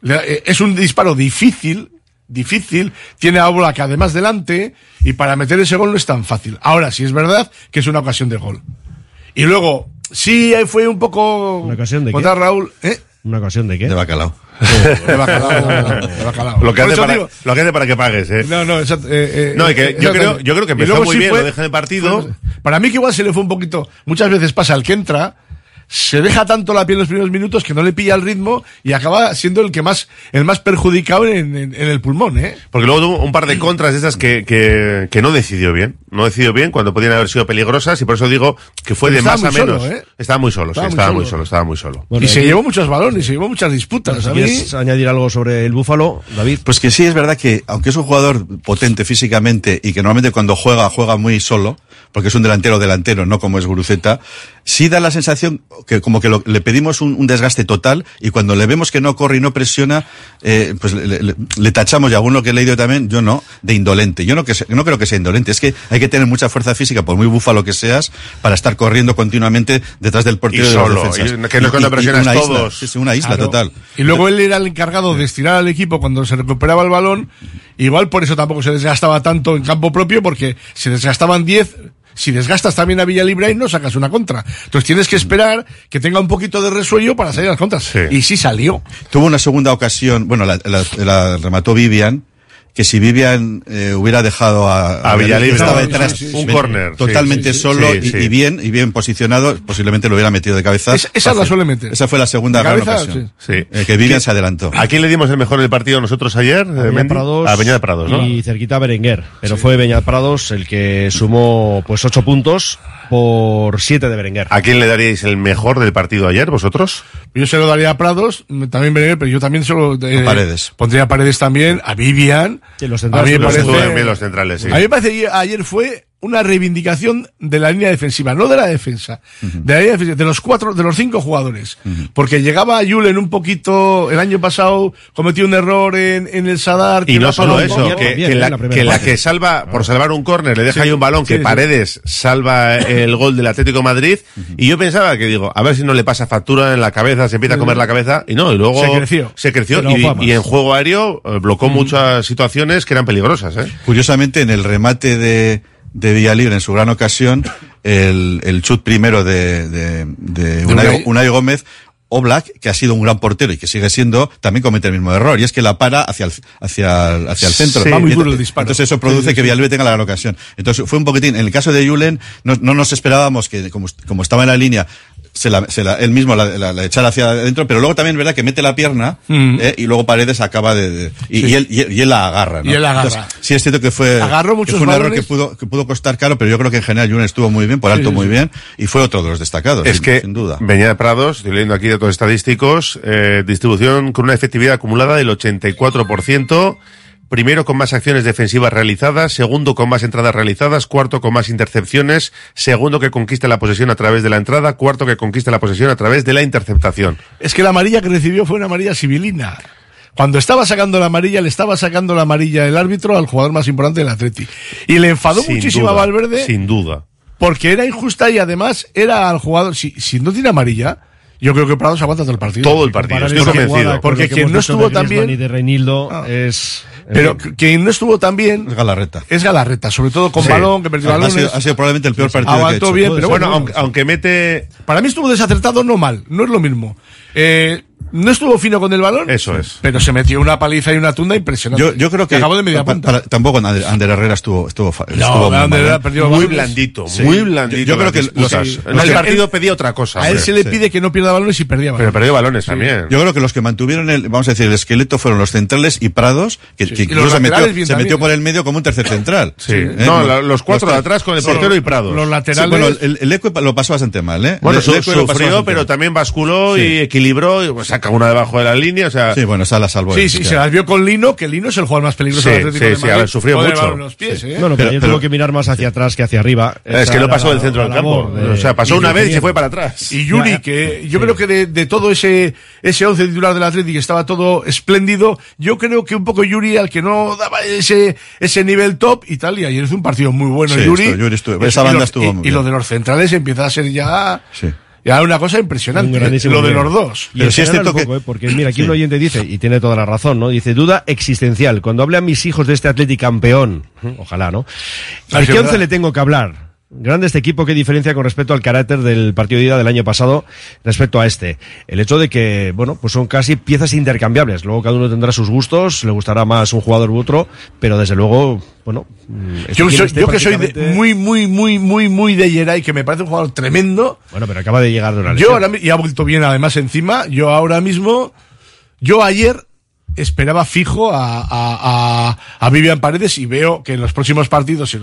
Le- eh, Es un disparo difícil, difícil, tiene a Oblak además delante y para meter ese gol no es tan fácil. Ahora, sí es verdad que es una ocasión de gol. Y luego, sí ahí fue un poco... ¿Una ocasión de qué? Contra Raúl, ¿eh? ¿Una ocasión de qué? De bacalao. De bacalao, de bacalao. Lo que, hace para, digo- lo que hace para que pagues, eh. No, no, exacto, eh, eh, No, y que yo creo, yo creo que empezó luego muy sí bien, fue- lo deja de partido. Para mí que igual se le fue un poquito, muchas veces pasa el que entra, se deja tanto la piel en los primeros minutos que no le pilla el ritmo y acaba siendo el que más, el más perjudicado en, en- en el pulmón, ¿eh? Porque luego tuvo un par de contras de esas que, que, que no decidió bien. No decidió bien cuando podían haber sido peligrosas y por eso digo que fue Pero de más a muy solo, menos. ¿eh? Estaba muy solo, Estaba sí, muy estaba muy solo. solo, estaba muy solo. Bueno, y se llevó muchos balones, se llevó muchas disputas. Quieres añadir algo sobre el Búfalo, David. Pues que sí, es verdad que, aunque es un jugador potente físicamente y que normalmente cuando juega, juega muy solo, porque es un delantero delantero, no como es Guruceta, sí da la sensación que como que lo- le pedimos un, un desgaste total y cuando le vemos que no corre y no presiona, eh, pues le, le- le tachamos, y alguno que he leído también, yo no, de indolente. Yo no, que, se- no creo que sea indolente, es que hay que tener mucha fuerza física, por muy búfalo que seas, para estar corriendo continuamente detrás del portero Y de los solo, defensas. y que no presionas una isla, todos. sí, sí, una isla Claro. total. Y luego él era el encargado de estirar al equipo cuando se recuperaba el balón. Igual por eso tampoco se desgastaba tanto en campo propio, porque se desgastaban 10. Si desgastas también a Villalibre ahí no sacas una contra. Entonces tienes que esperar que tenga un poquito de resuello para salir a las contras. Y sí salió. Tuvo una segunda ocasión, bueno, la, la- la remató Vivian, que si Vivian eh, hubiera dejado a, a, a Villalibre estaba detrás, sí, sí, un corner totalmente solo y, y, bien y bien posicionado, posiblemente lo hubiera metido de cabeza. Es, esa fácil. la suele meter. Esa fue la segunda gran cabeza, ocasión. Eh, que Vivian se adelantó. ¿A quién le dimos el mejor del partido nosotros ayer? Eh, a Beñat Prados, a Prados ¿no? y cerquita a Berenguer, pero fue Beñat Prados el que sumó pues ocho puntos por 7 de Berenguer. ¿A quién le daríais el mejor del partido ayer, vosotros? Yo se lo daría a Prados, también Berenguer, pero yo también se lo... Eh, paredes. Pondría a Paredes también, a Vivian. Sí, los centrales. A mí me parece, los centrales, sí. A mí me parece que ayer fue una reivindicación de la línea defensiva, no de la defensa, de la línea defensiva, de los cuatro, de los cinco jugadores. Uh -huh. Porque llegaba Julen un poquito, el año pasado cometió un error en, en el Sadar. Y no solo eso, que, la, que, la, que salva, por ah. salvar un córner, le deja sí, ahí un balón, que Paredes salva el gol del Atlético Madrid. Y yo pensaba que digo, a ver si no le pasa factura en la cabeza, se empieza a comer la cabeza. Y no, y luego se creció. Se creció y, y, en juego aéreo eh, blocó muchas situaciones que eran peligrosas. ¿eh? Curiosamente, en el remate de de día libre en su gran ocasión el, el chut primero de, de, de Unai, Gómez, Oblak, que ha sido un gran portero y que sigue siendo, también comete el mismo error, y es que la para hacia el, hacia el, hacia el centro. Sí, va muy duro el disparo. Entonces eso produce sí, sí, que Villalbe tenga la gran ocasión. Entonces fue un poquitín, en el caso de Julen, no, no nos esperábamos que, como, como, estaba en la línea, se la, se la, él mismo la, la, la echara hacia adentro, pero luego también, ¿verdad? Que mete la pierna mm. eh, y luego Paredes acaba de... de y, sí. y, él, y, y, él, la agarra, ¿no? Y él la agarra. Entonces, sí, es cierto que fue, Agarró muchos que fue un error que pudo, que pudo costar caro, pero yo creo que en general Jun estuvo muy bien, por alto sí, sí, muy bien, y fue otro de los destacados, es sin, que sin duda. De Prados, estoy leyendo aquí datos estadísticos, eh, distribución con una efectividad acumulada del 84%, primero con más acciones defensivas realizadas, segundo con más entradas realizadas, cuarto con más intercepciones, segundo que conquista la posesión a través de la entrada, cuarto que conquista la posesión a través de la interceptación. Es que la amarilla que recibió fue una amarilla civilina cuando estaba sacando la amarilla, le estaba sacando la amarilla el árbitro al jugador más importante del Atleti. Y le enfadó sin muchísimo duda, a Valverde. Sin duda. Porque era injusta y además era al jugador. Si, si no tiene amarilla, yo creo que Prado se aguanta todo el partido. Todo el partido, estoy convencido. Porque, quien no estuvo también. De Reinildo ah. es pero fin. quien no estuvo tan bien. Es Galarreta. Es Galarreta, sobre todo con sí. balón, que perdió ha, balones. Ha sido, probablemente el peor pues partido Aguantó que ha hecho. bien, pero bueno, aunque, aunque, mete. Para mí estuvo desacertado, no mal. No es lo mismo. Eh, no estuvo fino con el balón. Eso es. Pero se metió una paliza y una tunda impresionante. Yo, creo que. Acabó de media punta. Tampoco Ander, Herrera estuvo. estuvo, no, Ander Herrera ¿eh? Muy blandito. Muy blandito. Yo, creo que. El partido pedía otra cosa. A él se le pide que no pierda balones y perdía balones. Pero perdió balones también. Yo creo que los que mantuvieron el. Vamos a decir, el esqueleto fueron los centrales y Prados, que, que se metió, se metió por el medio como un tercer central. Sí. No, ¿eh? los, cuatro de atrás con el portero y Prados. Los laterales. Bueno, el Eco lo pasó bastante mal, ¿eh? Bueno, sufrió, pero también basculó y equilibró saca una debajo de la línea, o sea... Sí, bueno, esa la salvo. Sí, sí, se las vio con Lino, que Lino es el jugador más peligroso sí, del Atlético sí, de Madrid. Sí, a ver, sufrió mucho. ¿eh? Bueno, pero, pero, tuvo que mirar más hacia atrás que hacia arriba. Es que no pasó del centro del campo. O sea, pasó una vez y se fue para atrás. Y Yuri, que yo creo que de, de, todo ese ese once titular del Atlético estaba todo espléndido, yo creo que un poco Yuri, al que no daba ese ese nivel top y tal, y ayer hizo un partido muy bueno Yuri. Esto, Yuri estuvo, esa y banda los, estuvo muy bien. y lo de los centrales empieza a ser ya... Sí. Y ahora una cosa impresionante, lo de los dos. Y pero si toque... Poco, ¿eh? Porque mira, aquí un oyente dice, y tiene toda la razón, ¿no? Dice, duda existencial. Cuando hablan mis hijos de este Atlético campeón, ojalá, ¿no? ¿A qué once le tengo que hablar? grande este equipo, qué diferencia con respecto al carácter del partido de ida del año pasado respecto a este. El hecho de que, bueno, pues son casi piezas intercambiables. Luego cada uno tendrá sus gustos, le gustará más un jugador u otro, pero desde luego, bueno. Mm, este yo, soy, este yo que soy muy, muy, muy, muy, muy de Geray, que me parece un jugador tremendo. Bueno, pero acaba de llegar de una lesión. Yo ahora, y ha vuelto bien además encima. Yo ahora mismo, yo ayer esperaba fijo a, a, a, a, Vivian Paredes y veo que en los próximos partidos,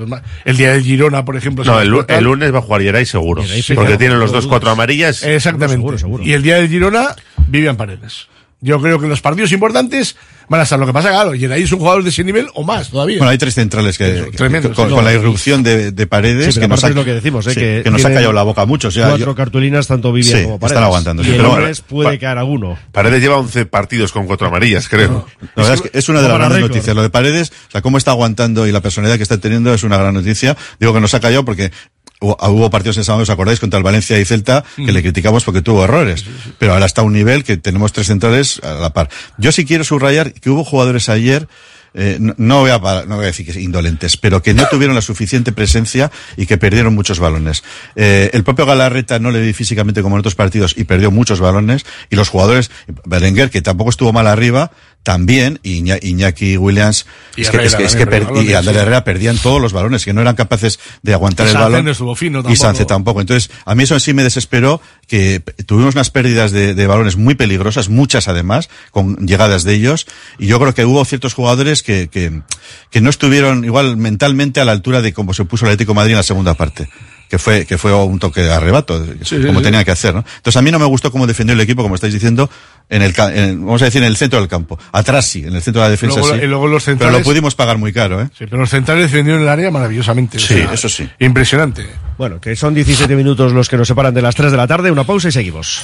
el día de Girona, por ejemplo. No, el, lunes va a jugar Yeray seguro. Porque tienen los dos cuatro amarillas. Exactamente. Seguro. Y el día de Girona, Vivian Paredes. Yo creo que los partidos importantes van a estar. Lo que pasa, claro, y ahí es un jugador de ese nivel o más todavía. Bueno, hay tres centrales que, Tremendo, con, la irrupción de, de paredes que nos ha, que decimos, eh, que, nos ha callado la boca mucho. O sea, cuatro cartulinas tanto Vivian como Paredes. Están aguantando. Pero, bueno, puede pa, caer alguno. Paredes lleva 11 partidos con cuatro amarillas, creo. La verdad es, que es una de las grandes noticias. Lo de Paredes, o sea, cómo está aguantando y la personalidad que está teniendo es una gran noticia. Digo que nos ha callado porque hubo partidos en sábado, ¿os acordáis? Contra el Valencia y Celta, que le criticamos porque tuvo errores. Pero ahora está a un nivel que tenemos tres centrales a la par. Yo sí quiero subrayar que hubo jugadores ayer, eh, no, no, voy a, no voy a decir que indolentes, pero que no tuvieron la suficiente presencia y que perdieron muchos balones. Eh, el propio Galarreta no le vi físicamente como en otros partidos y perdió muchos balones. Y los jugadores, Berenguer, que tampoco estuvo mal arriba, también, y Iña- Iñaki Williams, Y es que, Herrera es que, es que y perdían todos los balones, que no eran capaces de aguantar Y el balón. no y. Sánchez tampoco. Entonces, a mí eso sí me desesperó, que tuvimos unas pérdidas de, de balones muy peligrosas, muchas además, con llegadas de ellos, y yo creo que hubo ciertos jugadores que, que, que no estuvieron igual mentalmente a la altura de cómo se puso el Atlético de Madrid en la segunda parte. Que fue, que fue un toque de arrebato, sí, como sí. tenía que hacer, ¿no? Entonces a mí no me gustó cómo defendió el equipo, como estáis diciendo, en el, en- vamos a decir, en el centro del campo. Atrás sí, en el centro de la defensa Luego- sí. y luego los Pero centrales- lo pudimos pagar muy caro, ¿eh? Sí, pero los centrales defendieron el área maravillosamente. o Sí, sea, eso sí. Impresionante. Bueno, que son 17 minutos los que nos separan de las 3 de la tarde. Una pausa y seguimos.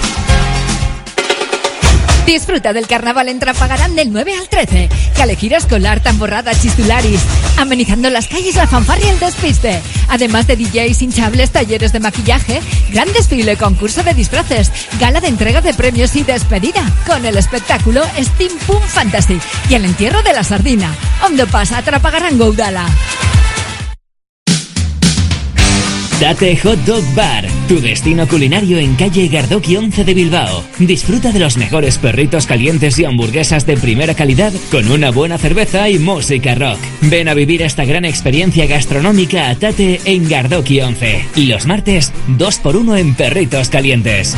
Disfruta del carnaval en Trapagarán del 9 al 13. Calejira escolar, tamborrada, chistularis. Amenizando las calles, la fanfarria y el despiste. Además de DJs hinchables, talleres de maquillaje, gran desfile, concurso de disfraces, gala de entrega de premios y despedida. Con el espectáculo Steam Pum Fantasy y el entierro de la sardina. Ondo pasa Trapagarán Goudala. Tate Hot Dog Bar, tu destino culinario en calle Gardoqui 11 de Bilbao. Disfruta de los mejores perritos calientes y hamburguesas de primera calidad con una buena cerveza y música rock. Ven a vivir esta gran experiencia gastronómica a Tate en Gardoqui 11. Y los martes, 2x1 en perritos calientes.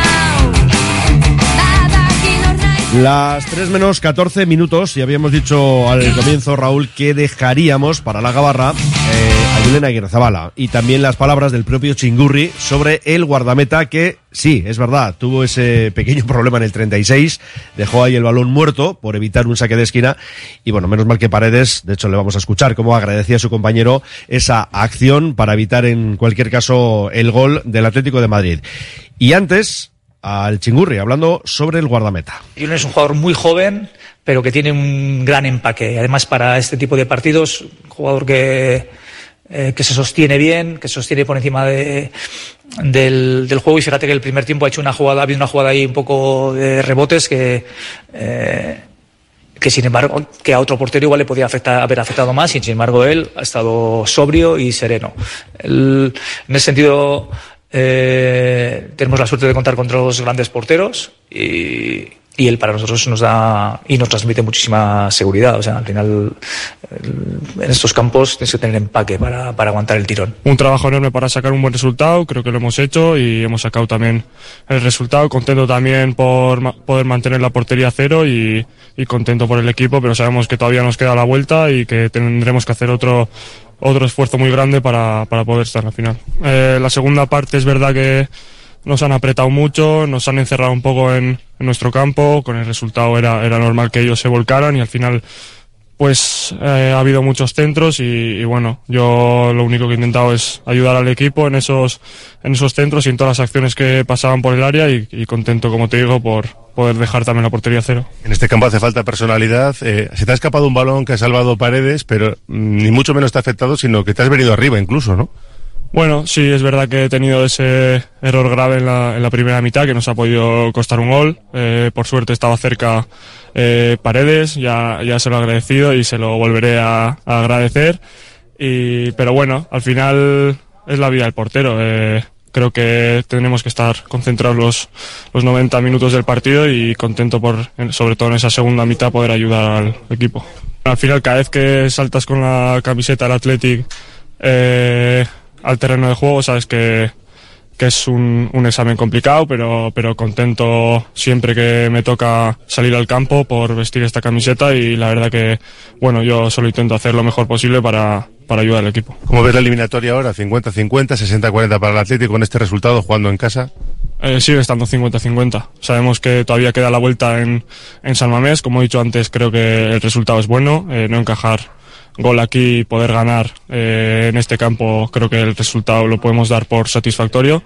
Las 3 menos 14 minutos, y habíamos dicho al comienzo, Raúl, que dejaríamos para la gabarra eh, a Yulena. Y también las palabras del propio Chingurri sobre el guardameta que, sí, es verdad, tuvo ese pequeño problema en el 36, dejó ahí el balón muerto por evitar un saque de esquina. Y bueno, menos mal que Paredes, de hecho le vamos a escuchar cómo agradecía a su compañero esa acción para evitar en cualquier caso el gol del Atlético de Madrid. Y antes, al Chingurri, hablando sobre el guardameta. Julen es un jugador muy joven, pero que tiene un gran empaque. Además, para este tipo de partidos, un jugador que, eh, que se sostiene bien, que se sostiene por encima de, del, juego. Y fíjate que el primer tiempo ha hecho una jugada, ha habido una jugada ahí un poco de rebotes que, eh, que sin embargo, que a otro portero igual le podía afectar, haber afectado más, y sin embargo él ha estado sobrio y sereno. En ese sentido, eh, tenemos la suerte de contar con dos grandes porteros y, y él para nosotros nos da y nos transmite muchísima seguridad. O sea, al final el- en estos campos tienes que tener empaque para, para aguantar el tirón. un trabajo enorme para sacar un buen resultado, creo que lo hemos hecho y hemos sacado también el resultado. Contento también por poder mantener la portería a cero y, y contento por el equipo, pero sabemos que todavía nos queda la vuelta y que tendremos que hacer otro, otro esfuerzo muy grande para, para poder estar en la final. Eh, la segunda parte es verdad que nos han apretado mucho, nos han encerrado un poco en, nuestro campo, con el resultado era, era normal que ellos se volcaran y al final pues eh, ha habido muchos centros y, bueno, yo lo único que he intentado es ayudar al equipo en esos, en esos centros y en todas las acciones que pasaban por el área y, contento, como te digo, por poder dejar también la portería cero. En este campo hace falta personalidad. Eh, se te ha escapado un balón que ha salvado paredes, pero mm, ni mucho menos te ha afectado, sino que te has venido arriba incluso, ¿no? Bueno, sí, es verdad que he tenido ese error grave en la, primera mitad que nos ha podido costar un gol. Eh, por suerte estaba cerca eh, Paredes, ya, ya se lo he agradecido y se lo volveré a, agradecer. Pero bueno, al final es la vida del portero. Eh, creo que tenemos que estar concentrados los, los 90 minutos del partido y contento por, sobre todo en esa segunda mitad, poder ayudar al equipo. Al final, cada vez que saltas con la camiseta del Athletic eh, al terreno de juego, sabes que, que es un, un examen complicado, pero, pero contento siempre que me toca salir al campo por vestir esta camiseta y la verdad que, bueno, yo solo intento hacer lo mejor posible para, para ayudar al equipo. ¿Cómo ves la eliminatoria ahora? 50-50, 60-40 para el Atlético con este resultado jugando en casa. Eh, sigue estando 50-50. Sabemos que todavía queda la vuelta en, en San Mamés. Como he dicho antes, creo que el resultado es bueno. Eh, no encajar gol aquí y poder ganar eh, en este campo, creo que el resultado lo podemos dar por satisfactorio.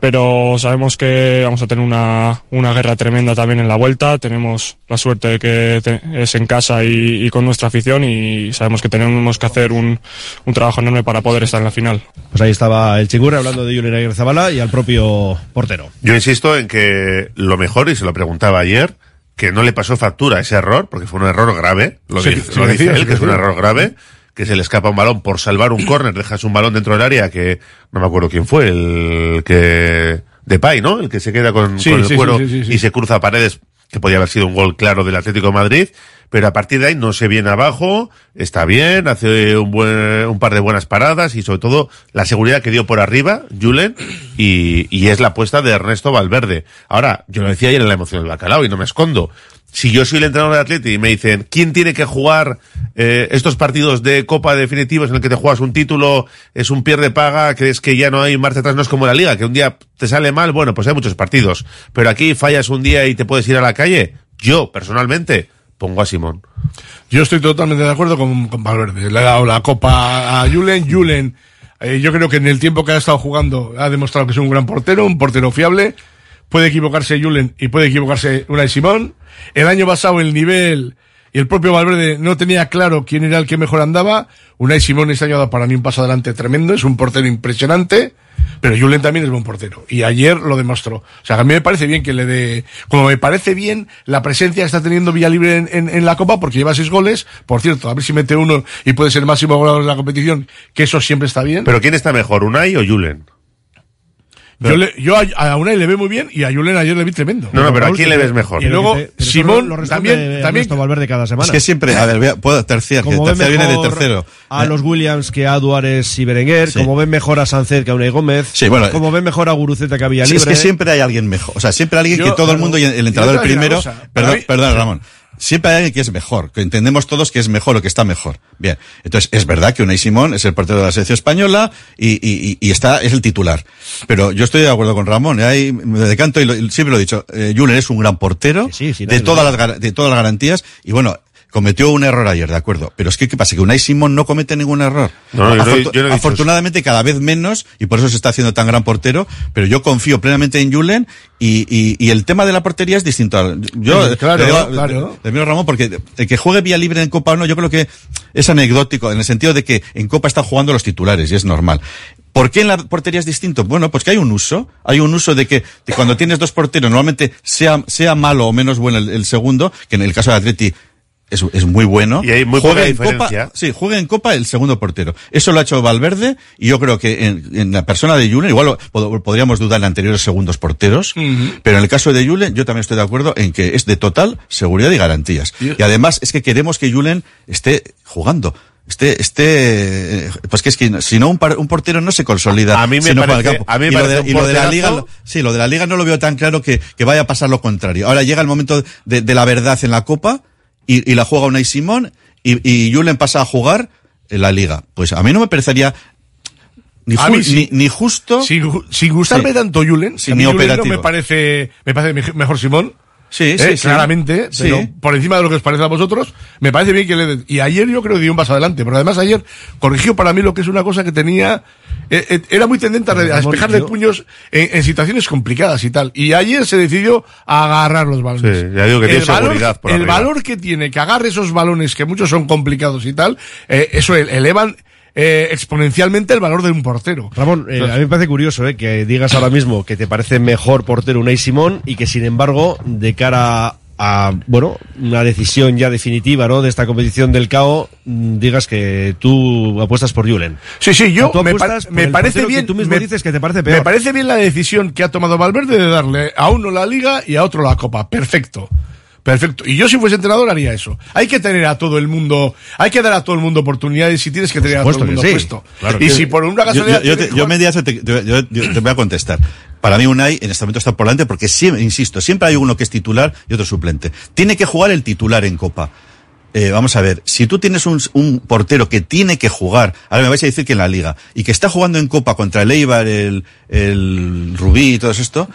Pero sabemos que vamos a tener una, una guerra tremenda también en la vuelta. Tenemos la suerte de que te- es en casa y, y con nuestra afición y sabemos que tenemos que hacer un, un trabajo enorme para poder estar en la final. Pues ahí estaba el Chingurri hablando de Julián Aguirre Zabala y al propio portero. Yo insisto en que lo mejor, y se lo preguntaba ayer, que no le pasó factura ese error, porque fue un error grave, lo, Sí, dice, sí, lo lo dice decía, él, que es un error grave, que se le escapa un balón por salvar un córner, dejas un balón dentro del área que no me acuerdo quién fue, el que de Pay, ¿no? El que se queda con, con el cuero y se cruza paredes, que podía haber sido un gol claro del Atlético de Madrid, pero a partir de ahí no se viene abajo, está bien, hace un buen, un par de buenas paradas y sobre todo la seguridad que dio por arriba, Julen, y, y es la apuesta de Ernesto Valverde. Ahora, yo lo decía ayer en la emoción del bacalao y no me escondo. Si yo soy el entrenador del Atleti y me dicen, ¿quién tiene que jugar eh, estos partidos de Copa definitivos en el que te juegas un título, es un pierde paga, que es que ya no hay marcha atrás, no es como la liga, que un día te sale mal, bueno, pues hay muchos partidos. Pero aquí fallas un día y te puedes ir a la calle. Yo, personalmente, pongo a Simón. Yo estoy totalmente de acuerdo con, con Valverde. Le ha dado la copa a Julen. Julen, eh, yo creo que en el tiempo que ha estado jugando ha demostrado que es un gran portero, un portero fiable. Puede equivocarse Julen y puede equivocarse Unai Simón. El año pasado el nivel y el propio Valverde no tenía claro quién era el que mejor andaba. Unai Simón este año ha dado para mí un paso adelante tremendo, es un portero impresionante. Pero Julen también es buen portero. Y ayer lo demostró. O sea, a mí me parece bien que le dé, como me parece bien la presencia que está teniendo Villalibre en, en, en la Copa, porque lleva seis goles. Por cierto, a ver si mete uno y puede ser el máximo goleador de la competición, que eso siempre está bien. Pero ¿quién está mejor, Unai o Julen? Yo le, yo a, a Unai le veo muy bien y a Julen ayer le vi tremendo. No, no, pero ¿a quién le ves mejor? Y luego, Pero eso Simón lo también, también, Valverde cada semana. Es que siempre, a ver, voy a- puedo terciar, que terciar viene de mejor tercero. a los Williams que a Duárez y Berenguer, Sí. como ven mejor a Sánchez que a Unai Gómez, Sí, bueno, como ven mejor a Guruceta que a Sí, Villalibre. es que siempre hay alguien mejor. O sea, siempre hay alguien Yo, que todo el mundo y el entrenador el te primero. Perdón, perdón, Ramón. Siempre hay alguien que es mejor, que entendemos todos que es mejor o que está mejor. Bien. Entonces, es verdad que Unai Simón es el portero de la selección española y, y, y- está, es el titular. Pero yo estoy de acuerdo con Ramón, ¿eh? Ahí me decanto y, lo- y siempre lo he dicho. Eh, Julen es un gran portero sí, sí, de todas las, de todas las garantías y bueno, cometió un error ayer, de acuerdo. Pero es que, ¿qué pasa? Que Unai Simón no comete ningún error. No, no, yo no he afortunadamente cada vez menos y por eso se está haciendo tan gran portero, pero yo confío plenamente en Julen y, y, y el tema de la portería es distinto. al- Yo, Sí, claro, digo- claro. te digo, Ramón, porque el que juegue vía libre en Copa o no, yo creo que es anecdótico en el sentido de que en Copa están jugando los titulares y es normal. ¿Por qué en la portería es distinto? Bueno, pues que hay un uso. Hay un uso de que de cuando tienes dos porteros, normalmente sea, sea malo o menos bueno el, el segundo, que en el caso de Atleti es, es muy bueno. Y hay muy juega poca en Copa, sí, juega en Copa el segundo portero. Eso lo ha hecho Valverde y yo creo que en, en la persona de Julen, igual lo- podríamos dudar en anteriores segundos porteros, pero en el caso de Julen yo también estoy de acuerdo en que es de total seguridad y garantías. Y además es que queremos que Julen esté jugando. Este, este, pues que es que si no un, par- un portero no se consolida. A mí me parece- campo. a mí me y, lo de, y lo de la liga, lo- sí, lo de la liga no lo veo tan claro que, que vaya a pasar lo contrario. Ahora llega el momento de, de la verdad en la Copa y, y la juega Unai Simón y, y Julen pasa a jugar en la liga. Pues a mí no me parecería ni, ju- sí. ni, ni justo. Sin, sin gustarme Sí. tanto Julen, a ni Julen no operativo. me parece, me parece me- mejor Simón. Sí, Eh, sí, sí. claramente, Sí. pero por encima de lo que os parece a vosotros, me parece bien que le. Y ayer yo creo que dio un paso adelante, pero además ayer corrigió para mí lo que es una cosa que tenía, eh, eh, era muy tendente a, a Ramón, despejar de yo- puños en, en situaciones complicadas y tal. Y ayer se decidió a agarrar los balones. Sí, ya digo que tiene valor, seguridad por el arriba. valor que tiene que agarre esos balones, que muchos son complicados y tal, eso el- elevan eh, exponencialmente el valor de un portero. Ramón, eh, a mí me parece curioso eh, que digas ahora mismo que te parece mejor portero Unai Simón y que sin embargo, de cara a, bueno, una decisión ya definitiva, ¿no? De esta competición del CAO, mm, digas que tú apuestas por Julen. Sí, sí, yo me, pa- parece bien. tú mismo me, dices que te parece me parece bien la decisión que ha tomado Valverde de darle a uno la liga y a otro la copa. Perfecto. Perfecto. Y yo si fuese entrenador haría eso. Hay que tener a todo el mundo, hay que dar a todo el mundo oportunidades y tienes que tener a todo el mundo sí. puesto. Claro y que si por una casualidad. yo, yo, yo te, yo- yo te voy a contestar. Para mí Unai en este momento está por delante porque siempre, insisto, siempre hay uno que es titular y otro suplente. Tiene que jugar el titular en Copa. Eh, vamos a ver, si tú tienes un, un portero que tiene que jugar, ahora me vais a decir que en la liga, y que está jugando en Copa contra el Eibar, el, el Rubí y todo esto,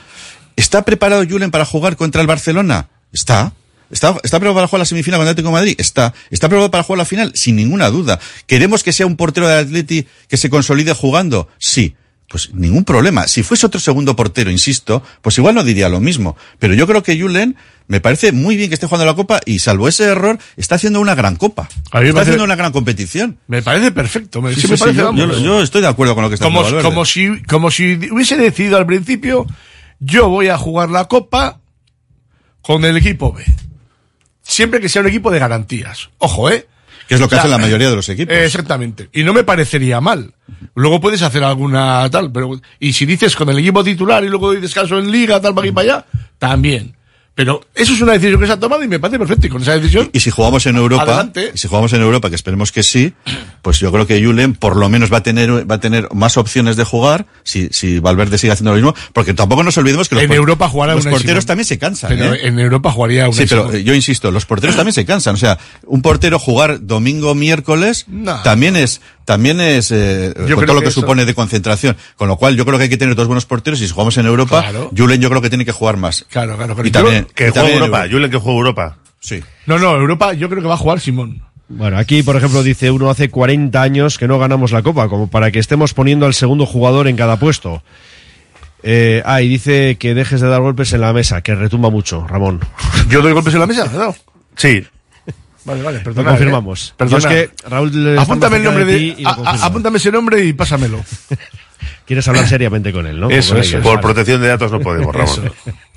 ¿está preparado Julen para jugar contra el Barcelona? Está. ¿Está, ¿Está para jugar la semifinal el Atlético de Madrid? Está. ¿Está preparado para jugar la final? Sin ninguna duda. ¿Queremos que sea un portero del Atleti que se consolide jugando? Sí. Pues ningún problema. Si fuese otro segundo portero, insisto, pues igual no diría lo mismo. Pero yo creo que Julen me parece muy bien que esté jugando la Copa y salvo ese error, está haciendo una gran Copa. A mí me Está parece- haciendo una gran competición. Me parece perfecto. Me, Sí, sí sí, me sí, parece, yo- vamos. yo- yo estoy de acuerdo con lo que está como, como si, como si hubiese decidido al principio, yo voy a jugar la copa con el equipo B. Siempre que sea un equipo de garantías. Ojo, eh. Que es lo que hacen la mayoría de los equipos. Exactamente. Y no me parecería mal. Luego puedes hacer alguna tal, pero, y si dices con el equipo titular y luego doy descanso en liga, tal, para aquí para allá, también. Pero eso es una decisión que se ha tomado y me parece perfecto. Y con esa decisión, Y si jugamos en Europa, Adelante. y si jugamos en Europa, que esperemos que sí, pues yo creo que Julen por lo menos va a tener, va a tener más opciones de jugar si, si Valverde sigue haciendo lo mismo, porque tampoco nos olvidemos que los, En por- Europa jugará los porteros Simón. también se cansan. pero ¿eh? en Europa jugaría una Sí, pero yo insisto, los porteros también se cansan. O sea, un portero jugar domingo, miércoles, No. también es, también es, eh, con todo lo que que eso- supone de concentración. Con lo cual, yo creo que hay que tener dos buenos porteros y si jugamos en Europa, Claro. Julen yo creo que tiene que jugar más. Claro, claro, claro. Y también, Que en Europa, Julen que juegue Europa. Sí. No, no, Europa yo creo que va a jugar Simón. Bueno, aquí, por ejemplo, dice uno hace 40 años que no ganamos la Copa, como para que estemos poniendo al segundo jugador en cada puesto. Eh, ah, y dice que dejes de dar golpes en la mesa, que retumba mucho, Ramón. ¿Yo doy golpes en la mesa? No. Sí. Vale, vale, Lo confirmamos. eh. Perdona. Yo es que Raúl Apúntame el nombre de, lo a- apúntame ese nombre y pásamelo. Quieres hablar seriamente con él, ¿no? Eso, eso, ellos. Por protección de datos no podemos, Ramón. Eso.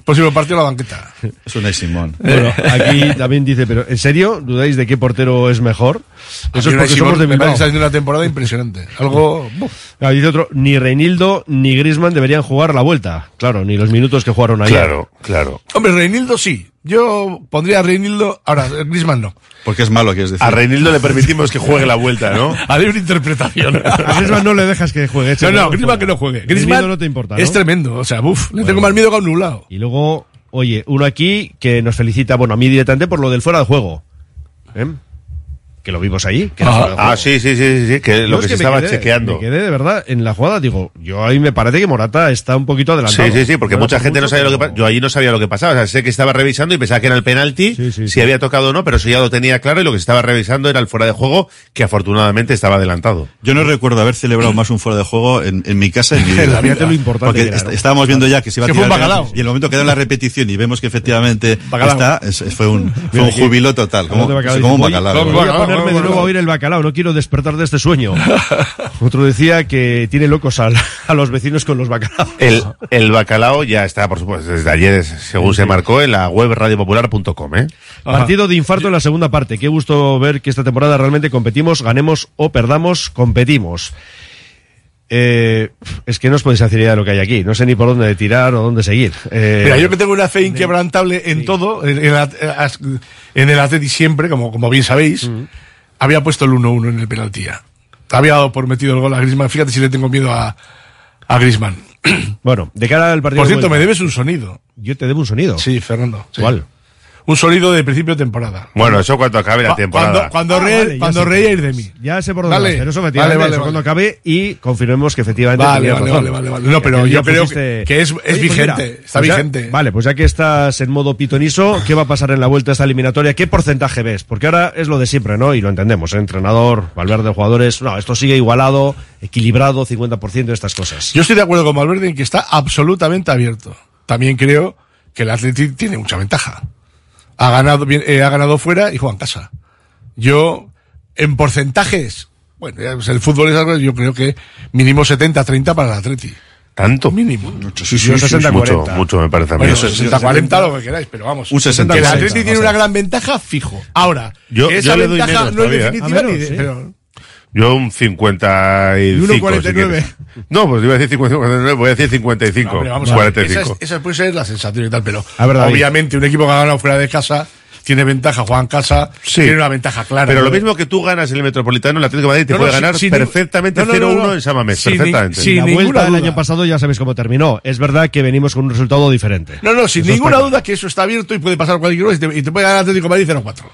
Próximo partido a la banqueta. Es un Simón. Bueno, aquí también dice, pero ¿en serio dudáis de qué portero es mejor? Eso es porque Simón somos de me parece Bilbao. haciendo una temporada impresionante. Algo. buf. Ah, dice otro, ni Reinildo ni Grisman deberían jugar la vuelta. Claro, ni los minutos que jugaron ayer. Claro, claro. Hombre, Reinildo sí. Yo pondría a Reinildo. Ahora, Grisman no. Porque es malo, quieres decir. A Reinildo le permitimos que juegue la vuelta, ¿no? A libre interpretación. A Griezmann no le dejas que juegue. No, no, fuera. que no juegue. Griezmann no te importa, ¿no? es tremendo. O sea, buf, le tengo más miedo que a un nublado. Y luego, oye, uno aquí que nos felicita, bueno, a mí directamente por lo del fuera de juego. ¿Eh? Que lo vimos ahí. Que juego. Ah, sí, sí, sí, sí, que Yo lo es que se estaba quedé- chequeando. Me quedé de verdad en la jugada, digo, yo ahí me parece que Morata está un poquito adelantado. Sí, sí, sí, porque No mucha gente no mucho, sabía lo que pero- pasaba. Yo ahí no sabía lo que pasaba. O sea, sé que estaba revisando y pensaba que era el penalti, si había tocado o no, pero eso ya lo tenía claro y lo que se estaba revisando era el fuera de juego, que afortunadamente estaba adelantado. Yo no recuerdo haber celebrado más un fuera de juego en, en mi casa en mi vida. Lo importante Porque que era, ¿no? estábamos viendo ya que se iba a Que fue tirar bacalao. y en el momento que da la repetición y vemos que efectivamente Bacalao. está, es- fue un, fue un aquí. júbilo total, como, como un bacalao. Sentarme de nuevo a oír el bacalao, no quiero despertar de este sueño. Otro decía que tiene locos al- a, los vecinos con los bacalaos. El, el bacalao ya está, por supuesto, desde ayer, según se marcó, en la web radiopopular.com, ¿eh? Partido de infarto en la segunda parte. Qué gusto ver que esta temporada realmente competimos, ganemos o perdamos, competimos. Eh, es que no os podéis hacer idea de lo que hay aquí. No sé ni por dónde tirar o dónde seguir. Eh, Mira, yo que tengo una fe inquebrantable en todo, en, en la- en el Atleti siempre, como, como bien sabéis, había puesto el 1-1 en el penalti ya. Había dado por metido el gol a Griezmann. Fíjate si le tengo miedo a, a Griezmann. Bueno, de cara al partido. Por cierto, me debes un sonido. Yo te debo un sonido. Sí, Fernando. sí. ¿Cuál? Un sonido de principio de temporada. Bueno, eso cuando acabe la temporada. Cuando, cuando, Ah, vale, cuando reíais de mí. Ya sé por dónde Vale. vas, pero eso efectivamente, vale, eso vale. cuando acabe y confirmemos que efectivamente Vale, vale, razón. vale, vale, vale. No, pero yo creo pusiste- que es- es Oye, pues vigente, está ya- vigente. vale, pues ya que estás en modo pitoniso, ¿qué va a pasar en la vuelta a esta eliminatoria? ¿Qué porcentaje ves? Porque ahora es lo de siempre, ¿no? Y lo entendemos, ¿eh? entrenador, Valverde, jugadores, no, esto sigue igualado, equilibrado, 50% de estas cosas. Yo estoy de acuerdo con Valverde en que está absolutamente abierto. También creo que el Atleti tiene mucha ventaja. Ha ganado, bien- eh, ha ganado fuera y juega en casa. Yo, en porcentajes, bueno, ya, pues el fútbol es algo, yo creo que mínimo 70-30 para el Atleti. ¿Tanto? Mínimo. Sí, sí, sí, mucho, mucho me parece a mí. Bueno, 60-40 lo que queráis, pero vamos. Un 60, que el 40, Atleti tiene una gran ventaja fijo. Ahora, Yo- yo esa le doy ventaja menos no es ¿eh? definitiva A ni menos, de, sí. pero Yo un 55. Y uno si 49. quieres. no, pues iba a decir 59, voy a decir 55. Hombre, vamos a ver, 45. Esa, es- esa puede ser la sensación y tal, pero A ver, David. obviamente un equipo que ha ganado fuera de casa tiene ventaja, juega en casa, Sí. tiene una ventaja clara. Pero lo ¿no? mismo que tú ganas en el Metropolitano, el Atlético de Madrid te No, no, puede sin- ganar sin- perfectamente no, no, no, 0-1 no. en Samamés. Sin perfectamente. sin la ninguna vuelta del duda. año pasado ya sabéis cómo terminó. Es verdad que venimos con un resultado diferente. No, no, sin Eso ninguna está duda que eso está abierto y puede pasar cualquier cosa y te, y te puede ganar Atlético de Madrid 0-4.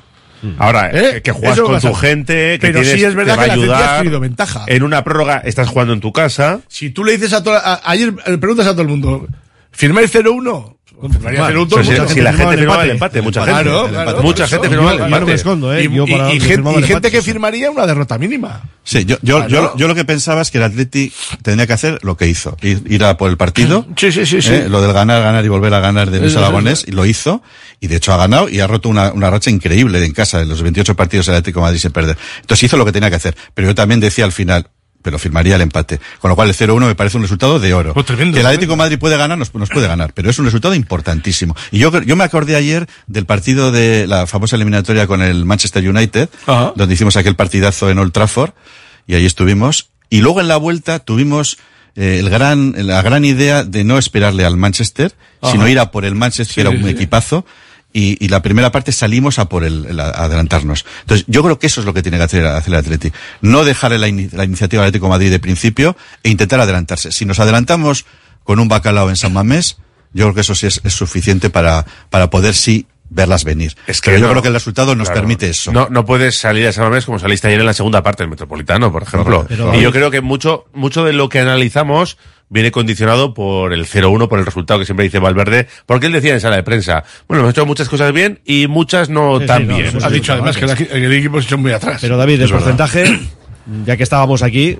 Ahora, ¿Eh? que juegas con tu gente, que Pero tienes, sí es verdad te va que a ayudar. tenido ventaja. En una prórroga estás jugando en tu casa. Si tú le dices a toda, a- ayer eh, preguntas a todo el mundo, ¿firmáis 0-1? Firmaría Firmar. 0-1 todo el Si- la gente firmaba el empate, mucha gente. Claro. Mucha por gente firmaba el empate. yo no me escondo, ¿eh? Y, Yo para- y gente, y que firmaría una derrota mínima. Sí, yo, yo, Claro. yo, yo lo que pensaba es que el Atleti tenía que hacer lo que hizo, ir, ir a por el partido. Sí, sí, sí, sí. ¿eh? Lo del ganar, ganar y volver a ganar de Luis Aragonés, y lo hizo, y de hecho ha ganado y ha roto una, una racha increíble en casa, de los 28 partidos el Atlético de Madrid sin perder. Entonces hizo lo que tenía que hacer, pero yo también decía al final, pero firmaría el empate. Con lo cual el 0-1 me parece un resultado de oro. Pues tremendo, que el. Atlético de Madrid puede ganar, nos, nos puede ganar, pero es un resultado importantísimo. Y yo, yo me acordé ayer del partido de la famosa eliminatoria con el Manchester United, donde hicimos aquel partidazo en Old Trafford, y ahí estuvimos. Y luego en la vuelta tuvimos eh, el gran, la gran idea de no esperarle al Manchester, Ajá. sino ir a por el Manchester, Sí, que era un sí. equipazo. Y, y la primera parte salimos a por el, el a- adelantarnos. Entonces, yo creo que eso es lo que tiene que hacer, hacer el Atleti. No dejarle la, la iniciativa al Atlético de Madrid de principio e intentar adelantarse. Si nos adelantamos con un bacalao en San Mamés, yo creo que eso sí es, es suficiente para, para poder sí verlas venir. Es que Pero yo no. creo que el resultado nos Claro. permite eso. No, no puedes salir a San Mamés como saliste ayer en la segunda parte del Metropolitano, por ejemplo. Pero- y yo creo que mucho, mucho de lo que analizamos viene condicionado por el 0-1, por el resultado que siempre dice Valverde, porque él decía en sala de prensa, bueno, hemos hecho muchas cosas bien y muchas no Sí, sí, tan no, bien. Ha dicho además que el equipo se echó muy atrás. Pero David, el Es verdad. porcentaje, ya que estábamos aquí,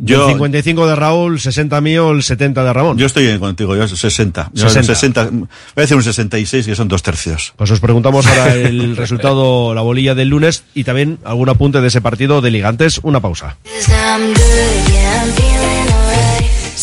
Yo- yo 55 de Raúl, 60 mío, el 70 de Ramón. Yo estoy contigo, yo 60. Yo 60. 60. Voy a decir un 66, que son dos tercios. Pues os preguntamos ahora el resultado, la bolilla del lunes y también algún apunte de ese partido de ligantes. Una pausa.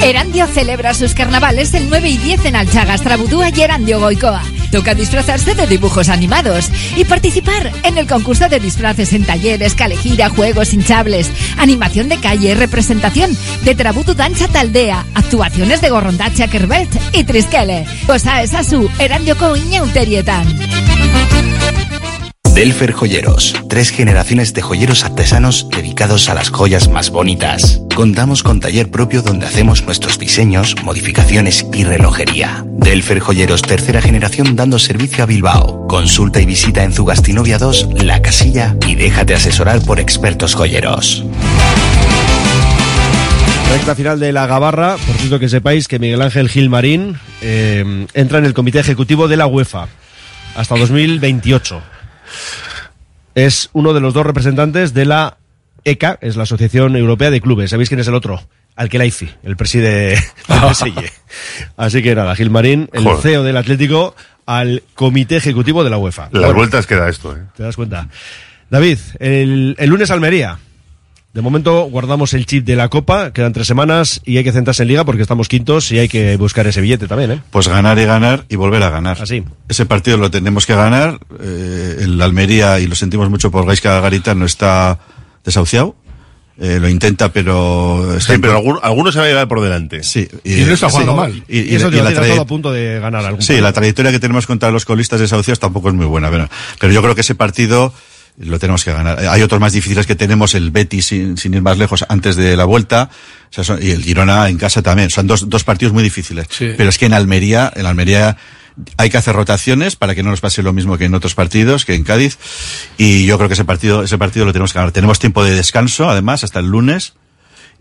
Erandio celebra sus carnavales el 9 y 10 en Alchagas, Trabudúa y Erandio Goicoa. Toca disfrazarse de dibujos animados y participar en el concurso de disfraces en talleres, calejira, juegos hinchables, animación de calle, representación de Trabutu Dancha Taldea, actuaciones de Gorrondacha Kerbelt y Trisquele. Cosa es a su Erandio Coiña Uterietan. Delfer Joyeros, tres generaciones de joyeros artesanos dedicados a las joyas más bonitas. Contamos con taller propio donde hacemos nuestros diseños, modificaciones y relojería. Delfer Joyeros, tercera generación dando servicio a Bilbao. Consulta y visita en Zugastinovia 2, La Casilla y déjate asesorar por expertos joyeros. Recta final de la Gabarra, por cierto que sepáis que Miguel Ángel Gilmarín eh, entra en el comité ejecutivo de la UEFA hasta 2028. Es uno de los dos representantes de la ECA, es la Asociación Europea de Clubes. ¿Sabéis quién es el otro? Alquelaifi, el preside del. Así que nada, Gilmarín, el Joder. CEO del Atlético, al comité ejecutivo de la UEFA. Las Bueno, vueltas que da esto, ¿eh? ¿Te das cuenta? David, el, el lunes Almería. De momento guardamos el chip de la Copa, quedan tres semanas y hay que centrarse en Liga porque estamos quintos y hay que buscar ese billete también, ¿eh? Pues ganar y ganar y volver a ganar. Así. Ese partido lo tenemos que ganar. Eh, el Almería, y lo sentimos mucho por Gaisca Garita, no está desahuciado. Eh, lo intenta, pero... Sí, pero alguno, alguno se va a llevar por delante. Sí. Y no está jugando sí, mal. Y, y- Y eso y te la todo a punto de ganar algún Sí, partido. la trayectoria que tenemos contra los colistas desahuciados tampoco es muy buena. Pero, pero yo creo que ese partido lo tenemos que ganar. Hay otros más difíciles que tenemos, el Betis sin, sin ir más lejos antes de la vuelta, o sea, son- y el Girona en casa también. Son dos, dos partidos muy difíciles. Pero es que en Almería, en Almería hay que hacer rotaciones para que no nos pase lo mismo que en otros partidos, que en Cádiz. Y yo creo que ese partido, ese partido lo tenemos que ganar. Tenemos tiempo de descanso, además, hasta el lunes.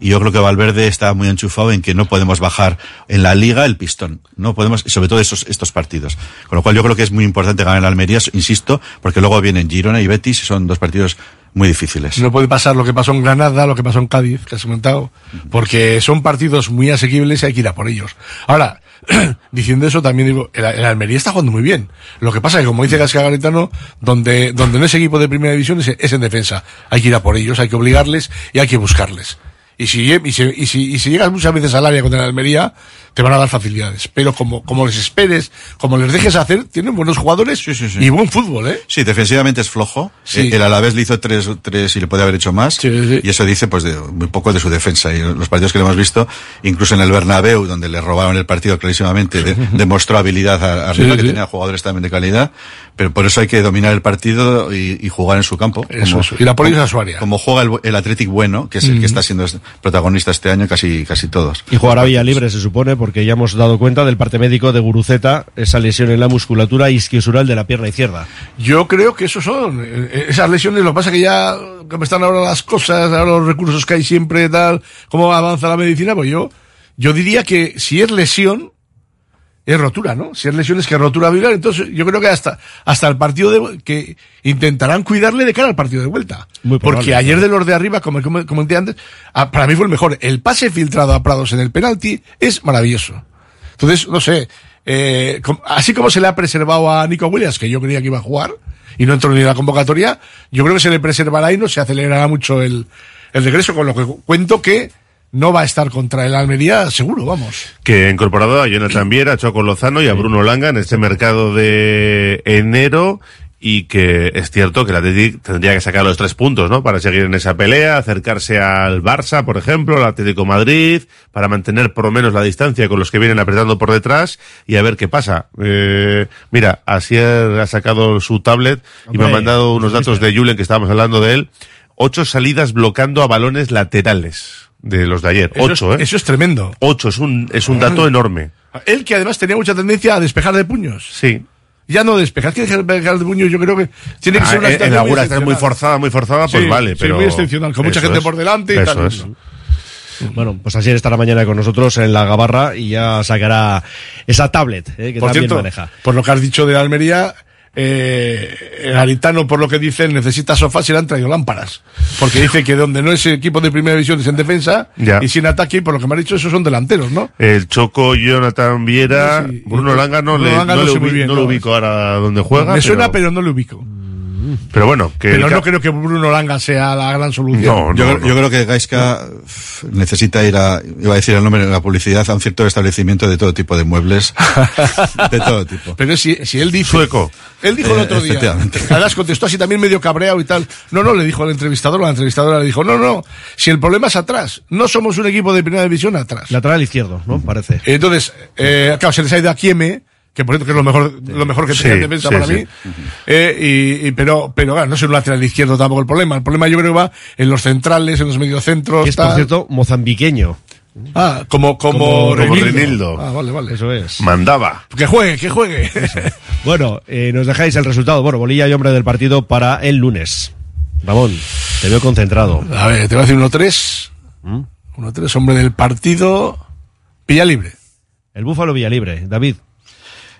Y yo creo que Valverde está muy enchufado en que no podemos bajar en la liga el pistón. No podemos, sobre todo esos, estos partidos. Con lo cual yo creo que es muy importante ganar en Almería, insisto, porque luego vienen Girona y Betis y son dos partidos muy difíciles. No puede pasar lo que pasó en Granada, lo que pasó en Cádiz, que has comentado, porque son partidos muy asequibles y hay que ir a por ellos. Ahora, diciendo eso, también digo, el, el Almería está jugando muy bien. Lo que pasa es que, como dice Gasca Garitano, donde, donde no es equipo de primera división es, es en defensa. Hay que ir a por ellos, hay que obligarles y hay que buscarles. Y si, y si, y si, y si llegas muchas veces al área contra el Almería, te van a dar facilidades. Pero como, como les esperes, como les dejes hacer, tienen buenos jugadores y buen fútbol, ¿eh? Sí, defensivamente es flojo. Sí. Eh, El Alavés le hizo tres, tres y le puede haber hecho más. Y eso dice pues de, muy poco de su defensa. Y los partidos que le hemos visto, incluso en el Bernabéu, donde le robaron el partido clarísimamente, de- demostró habilidad a- Sí, que sí. tenía jugadores también de calidad. Pero por eso hay que dominar el partido y, y jugar en su campo. Eso, eso. Y la polis a su área. Como juega el, el Athletic bueno, que es el Mm. que está siendo protagonista este año casi, casi todos. Y jugará Villa Libre, se supone, porque ya hemos dado cuenta del parte médico de Guruceta, esa lesión en la musculatura isquiosural de la pierna izquierda. Yo creo que esos son eh, esas lesiones. Lo que pasa es que ya, como están ahora las cosas, ahora los recursos que hay siempre, tal, cómo avanza la medicina, pues yo, yo diría que si es lesión, es rotura, ¿no? Si es lesión es que rotura viral, entonces yo creo que hasta, hasta el partido de, que intentarán cuidarle de cara al partido de vuelta. Muy probable, Porque ayer de los de arriba, como como comenté antes, ah, para mí fue el mejor. El pase filtrado a Prados en el penalti es maravilloso. Entonces, no sé, eh, así como se le ha preservado a Nico Williams, que yo creía que iba a jugar, y no entró ni en la convocatoria, yo creo que se le preservará y no se acelerará mucho el, el regreso, con lo que cuento que no va a estar contra el Almería, seguro, vamos. Que ha incorporado a Jonathan Viera, a Choco Lozano y a Bruno Langa en este mercado de enero y que es cierto que el Atlético tendría que sacar los tres puntos, ¿no? Para seguir en esa pelea, acercarse al Barça, por ejemplo, al Atlético Madrid, para mantener por lo menos la distancia con los que vienen apretando por detrás y a ver qué pasa. Eh, mira, Asier ha sacado su tablet y me ha mandado unos datos de Julen que estábamos hablando de él. Ocho salidas bloqueando a balones laterales de los de ayer. Eso Ocho, es- ¿eh? Eso es tremendo. Ocho, es un, es un dato enorme. Él que además tenía mucha tendencia a despejar de puños. Sí. Ya no despejar, que despejar de puños yo creo que tiene que Ah, ser una en- situación la muy forzada, muy forzada, pues Sí, vale, sí, pero. muy excepcional, con mucha gente es. por delante y Eso tal. es. Bueno, pues así estará mañana con nosotros en la Gabarra y ya sacará esa tablet eh, que Por también cierto, maneja. por lo que has dicho de Almería, eh, el Aritano, por lo que dice, necesita sofás y le han traído lámparas. Porque dice que donde no es equipo de primera división es en defensa Ya. y sin ataque, y por lo que me ha dicho, esos son delanteros, ¿no? El Choco, Jonathan Viera, Sí, sí. Bruno Langa no, Bruno le, Langa no no le sé muy ubi- bien, no lo ubico ahora donde juega. me suena, pero no le ubico. Pero bueno, que. Pero no creo que Bruno Langa sea la gran solución. No, yo, creo- yo creo que Gaiska uf, necesita ir a, iba a decir el nombre de la publicidad, a un cierto establecimiento de todo tipo de muebles, de todo tipo. Pero si, si él dice. Sueco. Él dijo el Eh, otro día. Además contestó así también medio cabreado y tal. No, no, le dijo al entrevistador, la entrevistadora le dijo, no, no, si el problema es atrás, no somos un equipo de primera división atrás. Lateral izquierdo, ¿no? Parece. Entonces, eh, claro, se les ha ido a Kieme, que por cierto que es lo mejor, lo mejor que Sí, tenía en defensa sí, para sí. mí. Eh, y, y- pero, pero claro, no es un lateral izquierdo tampoco el problema. El problema yo creo que va en los centrales, en los mediocentros. Que es, por tal. cierto, mozambiqueño. Ah, como, como, Como. Reinildo. Ah, vale, vale. Eso es. Mandaba. Que juegue, que juegue. Bueno, eh, nos dejáis el resultado. Bueno, bolilla y hombre del partido para el lunes. Ramón, te veo concentrado. A ver, te voy a decir 1-3. ¿Mm? 1-3, hombre del partido. Pilla libre. El Búfalo Villalibre. David.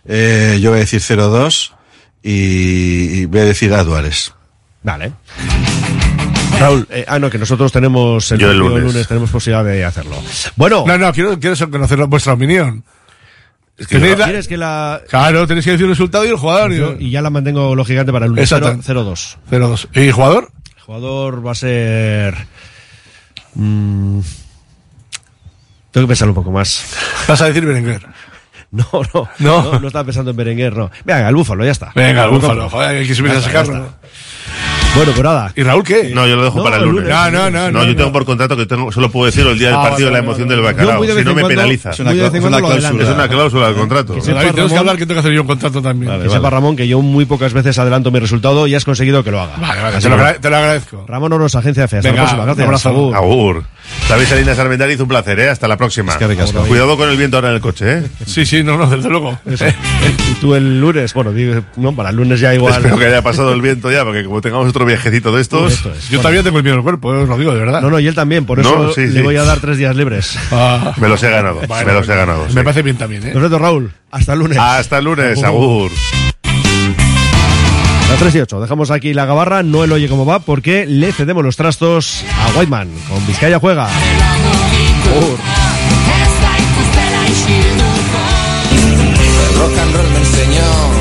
Eh, yo voy a decir 0-2 y, y voy a decir a Duárez. Vale. Raúl, eh, ah, no, que nosotros tenemos el, Yo el partido lunes. tenemos posibilidad de hacerlo. Bueno, No, no, quiero, quiero conocer vuestra opinión. que Tenéis la- ¿quieres que la Claro, tenéis que decir el resultado y el jugador. Yo- y ya la mantengo lógicamente para el lunes. Exacto. 0-2. 0-2. ¿Y jugador? El jugador va a ser. mm, tengo que pensar un poco más. Vas a decir Berenguer. No, no, No. no, no estaba pensando en Berenguer, no. Venga, el búfalo, ya está. Venga, el Lo búfalo. Joder, hay que subirse a Ya Bueno, pues nada. ¿Y Raúl qué? No, yo lo dejo No, para el lunes. lunes. No, no, no, no, yo no. tengo por contrato que tengo, solo puedo decirlo el día del Ah, partido vale, la vale, emoción vale. del bacalao. de Si no me penaliza. Es Es una de es cláusula. una cláusula del contrato. Que tienes que hablar que tengo que hacer yo un contrato también. Vale, Que sepa Ramón que yo muy pocas veces adelanto mi resultado y has conseguido que lo haga. Vale, vale, Así te lo, que- agra- te lo agradezco. Ramón Oros, Agencia. Hasta Venga, la próxima. Gracias. un abrazo. Agur. Agur. David Salinas Armendariz, un placer, ¿eh? Hasta la próxima. que ricasco. Cuidado con el viento ahora en el coche, ¿eh? Sí, sí, no, no, desde luego. Y tú el lunes, bueno, digo, no, para el lunes ya igual. Espero que haya pasado el viento ya, porque como tengamos otro viajecito de estos... Esto es. Yo todavía tengo el miedo el cuerpo, eh, os lo digo de verdad. No, no, y él también, por eso No, sí, le sí. voy a dar tres días libres. Ah, Me los he ganado, me los he ganado. sí. Me parece bien también, ¿eh? Perfecto, Raúl. Hasta el lunes. Hasta el lunes, Agur. Las 3 y 8. Dejamos aquí la gabarra. No el oye cómo va porque le cedemos los trastos a Whiteman. Con Vizcaya juega. Agur. rock and roll me enseñó.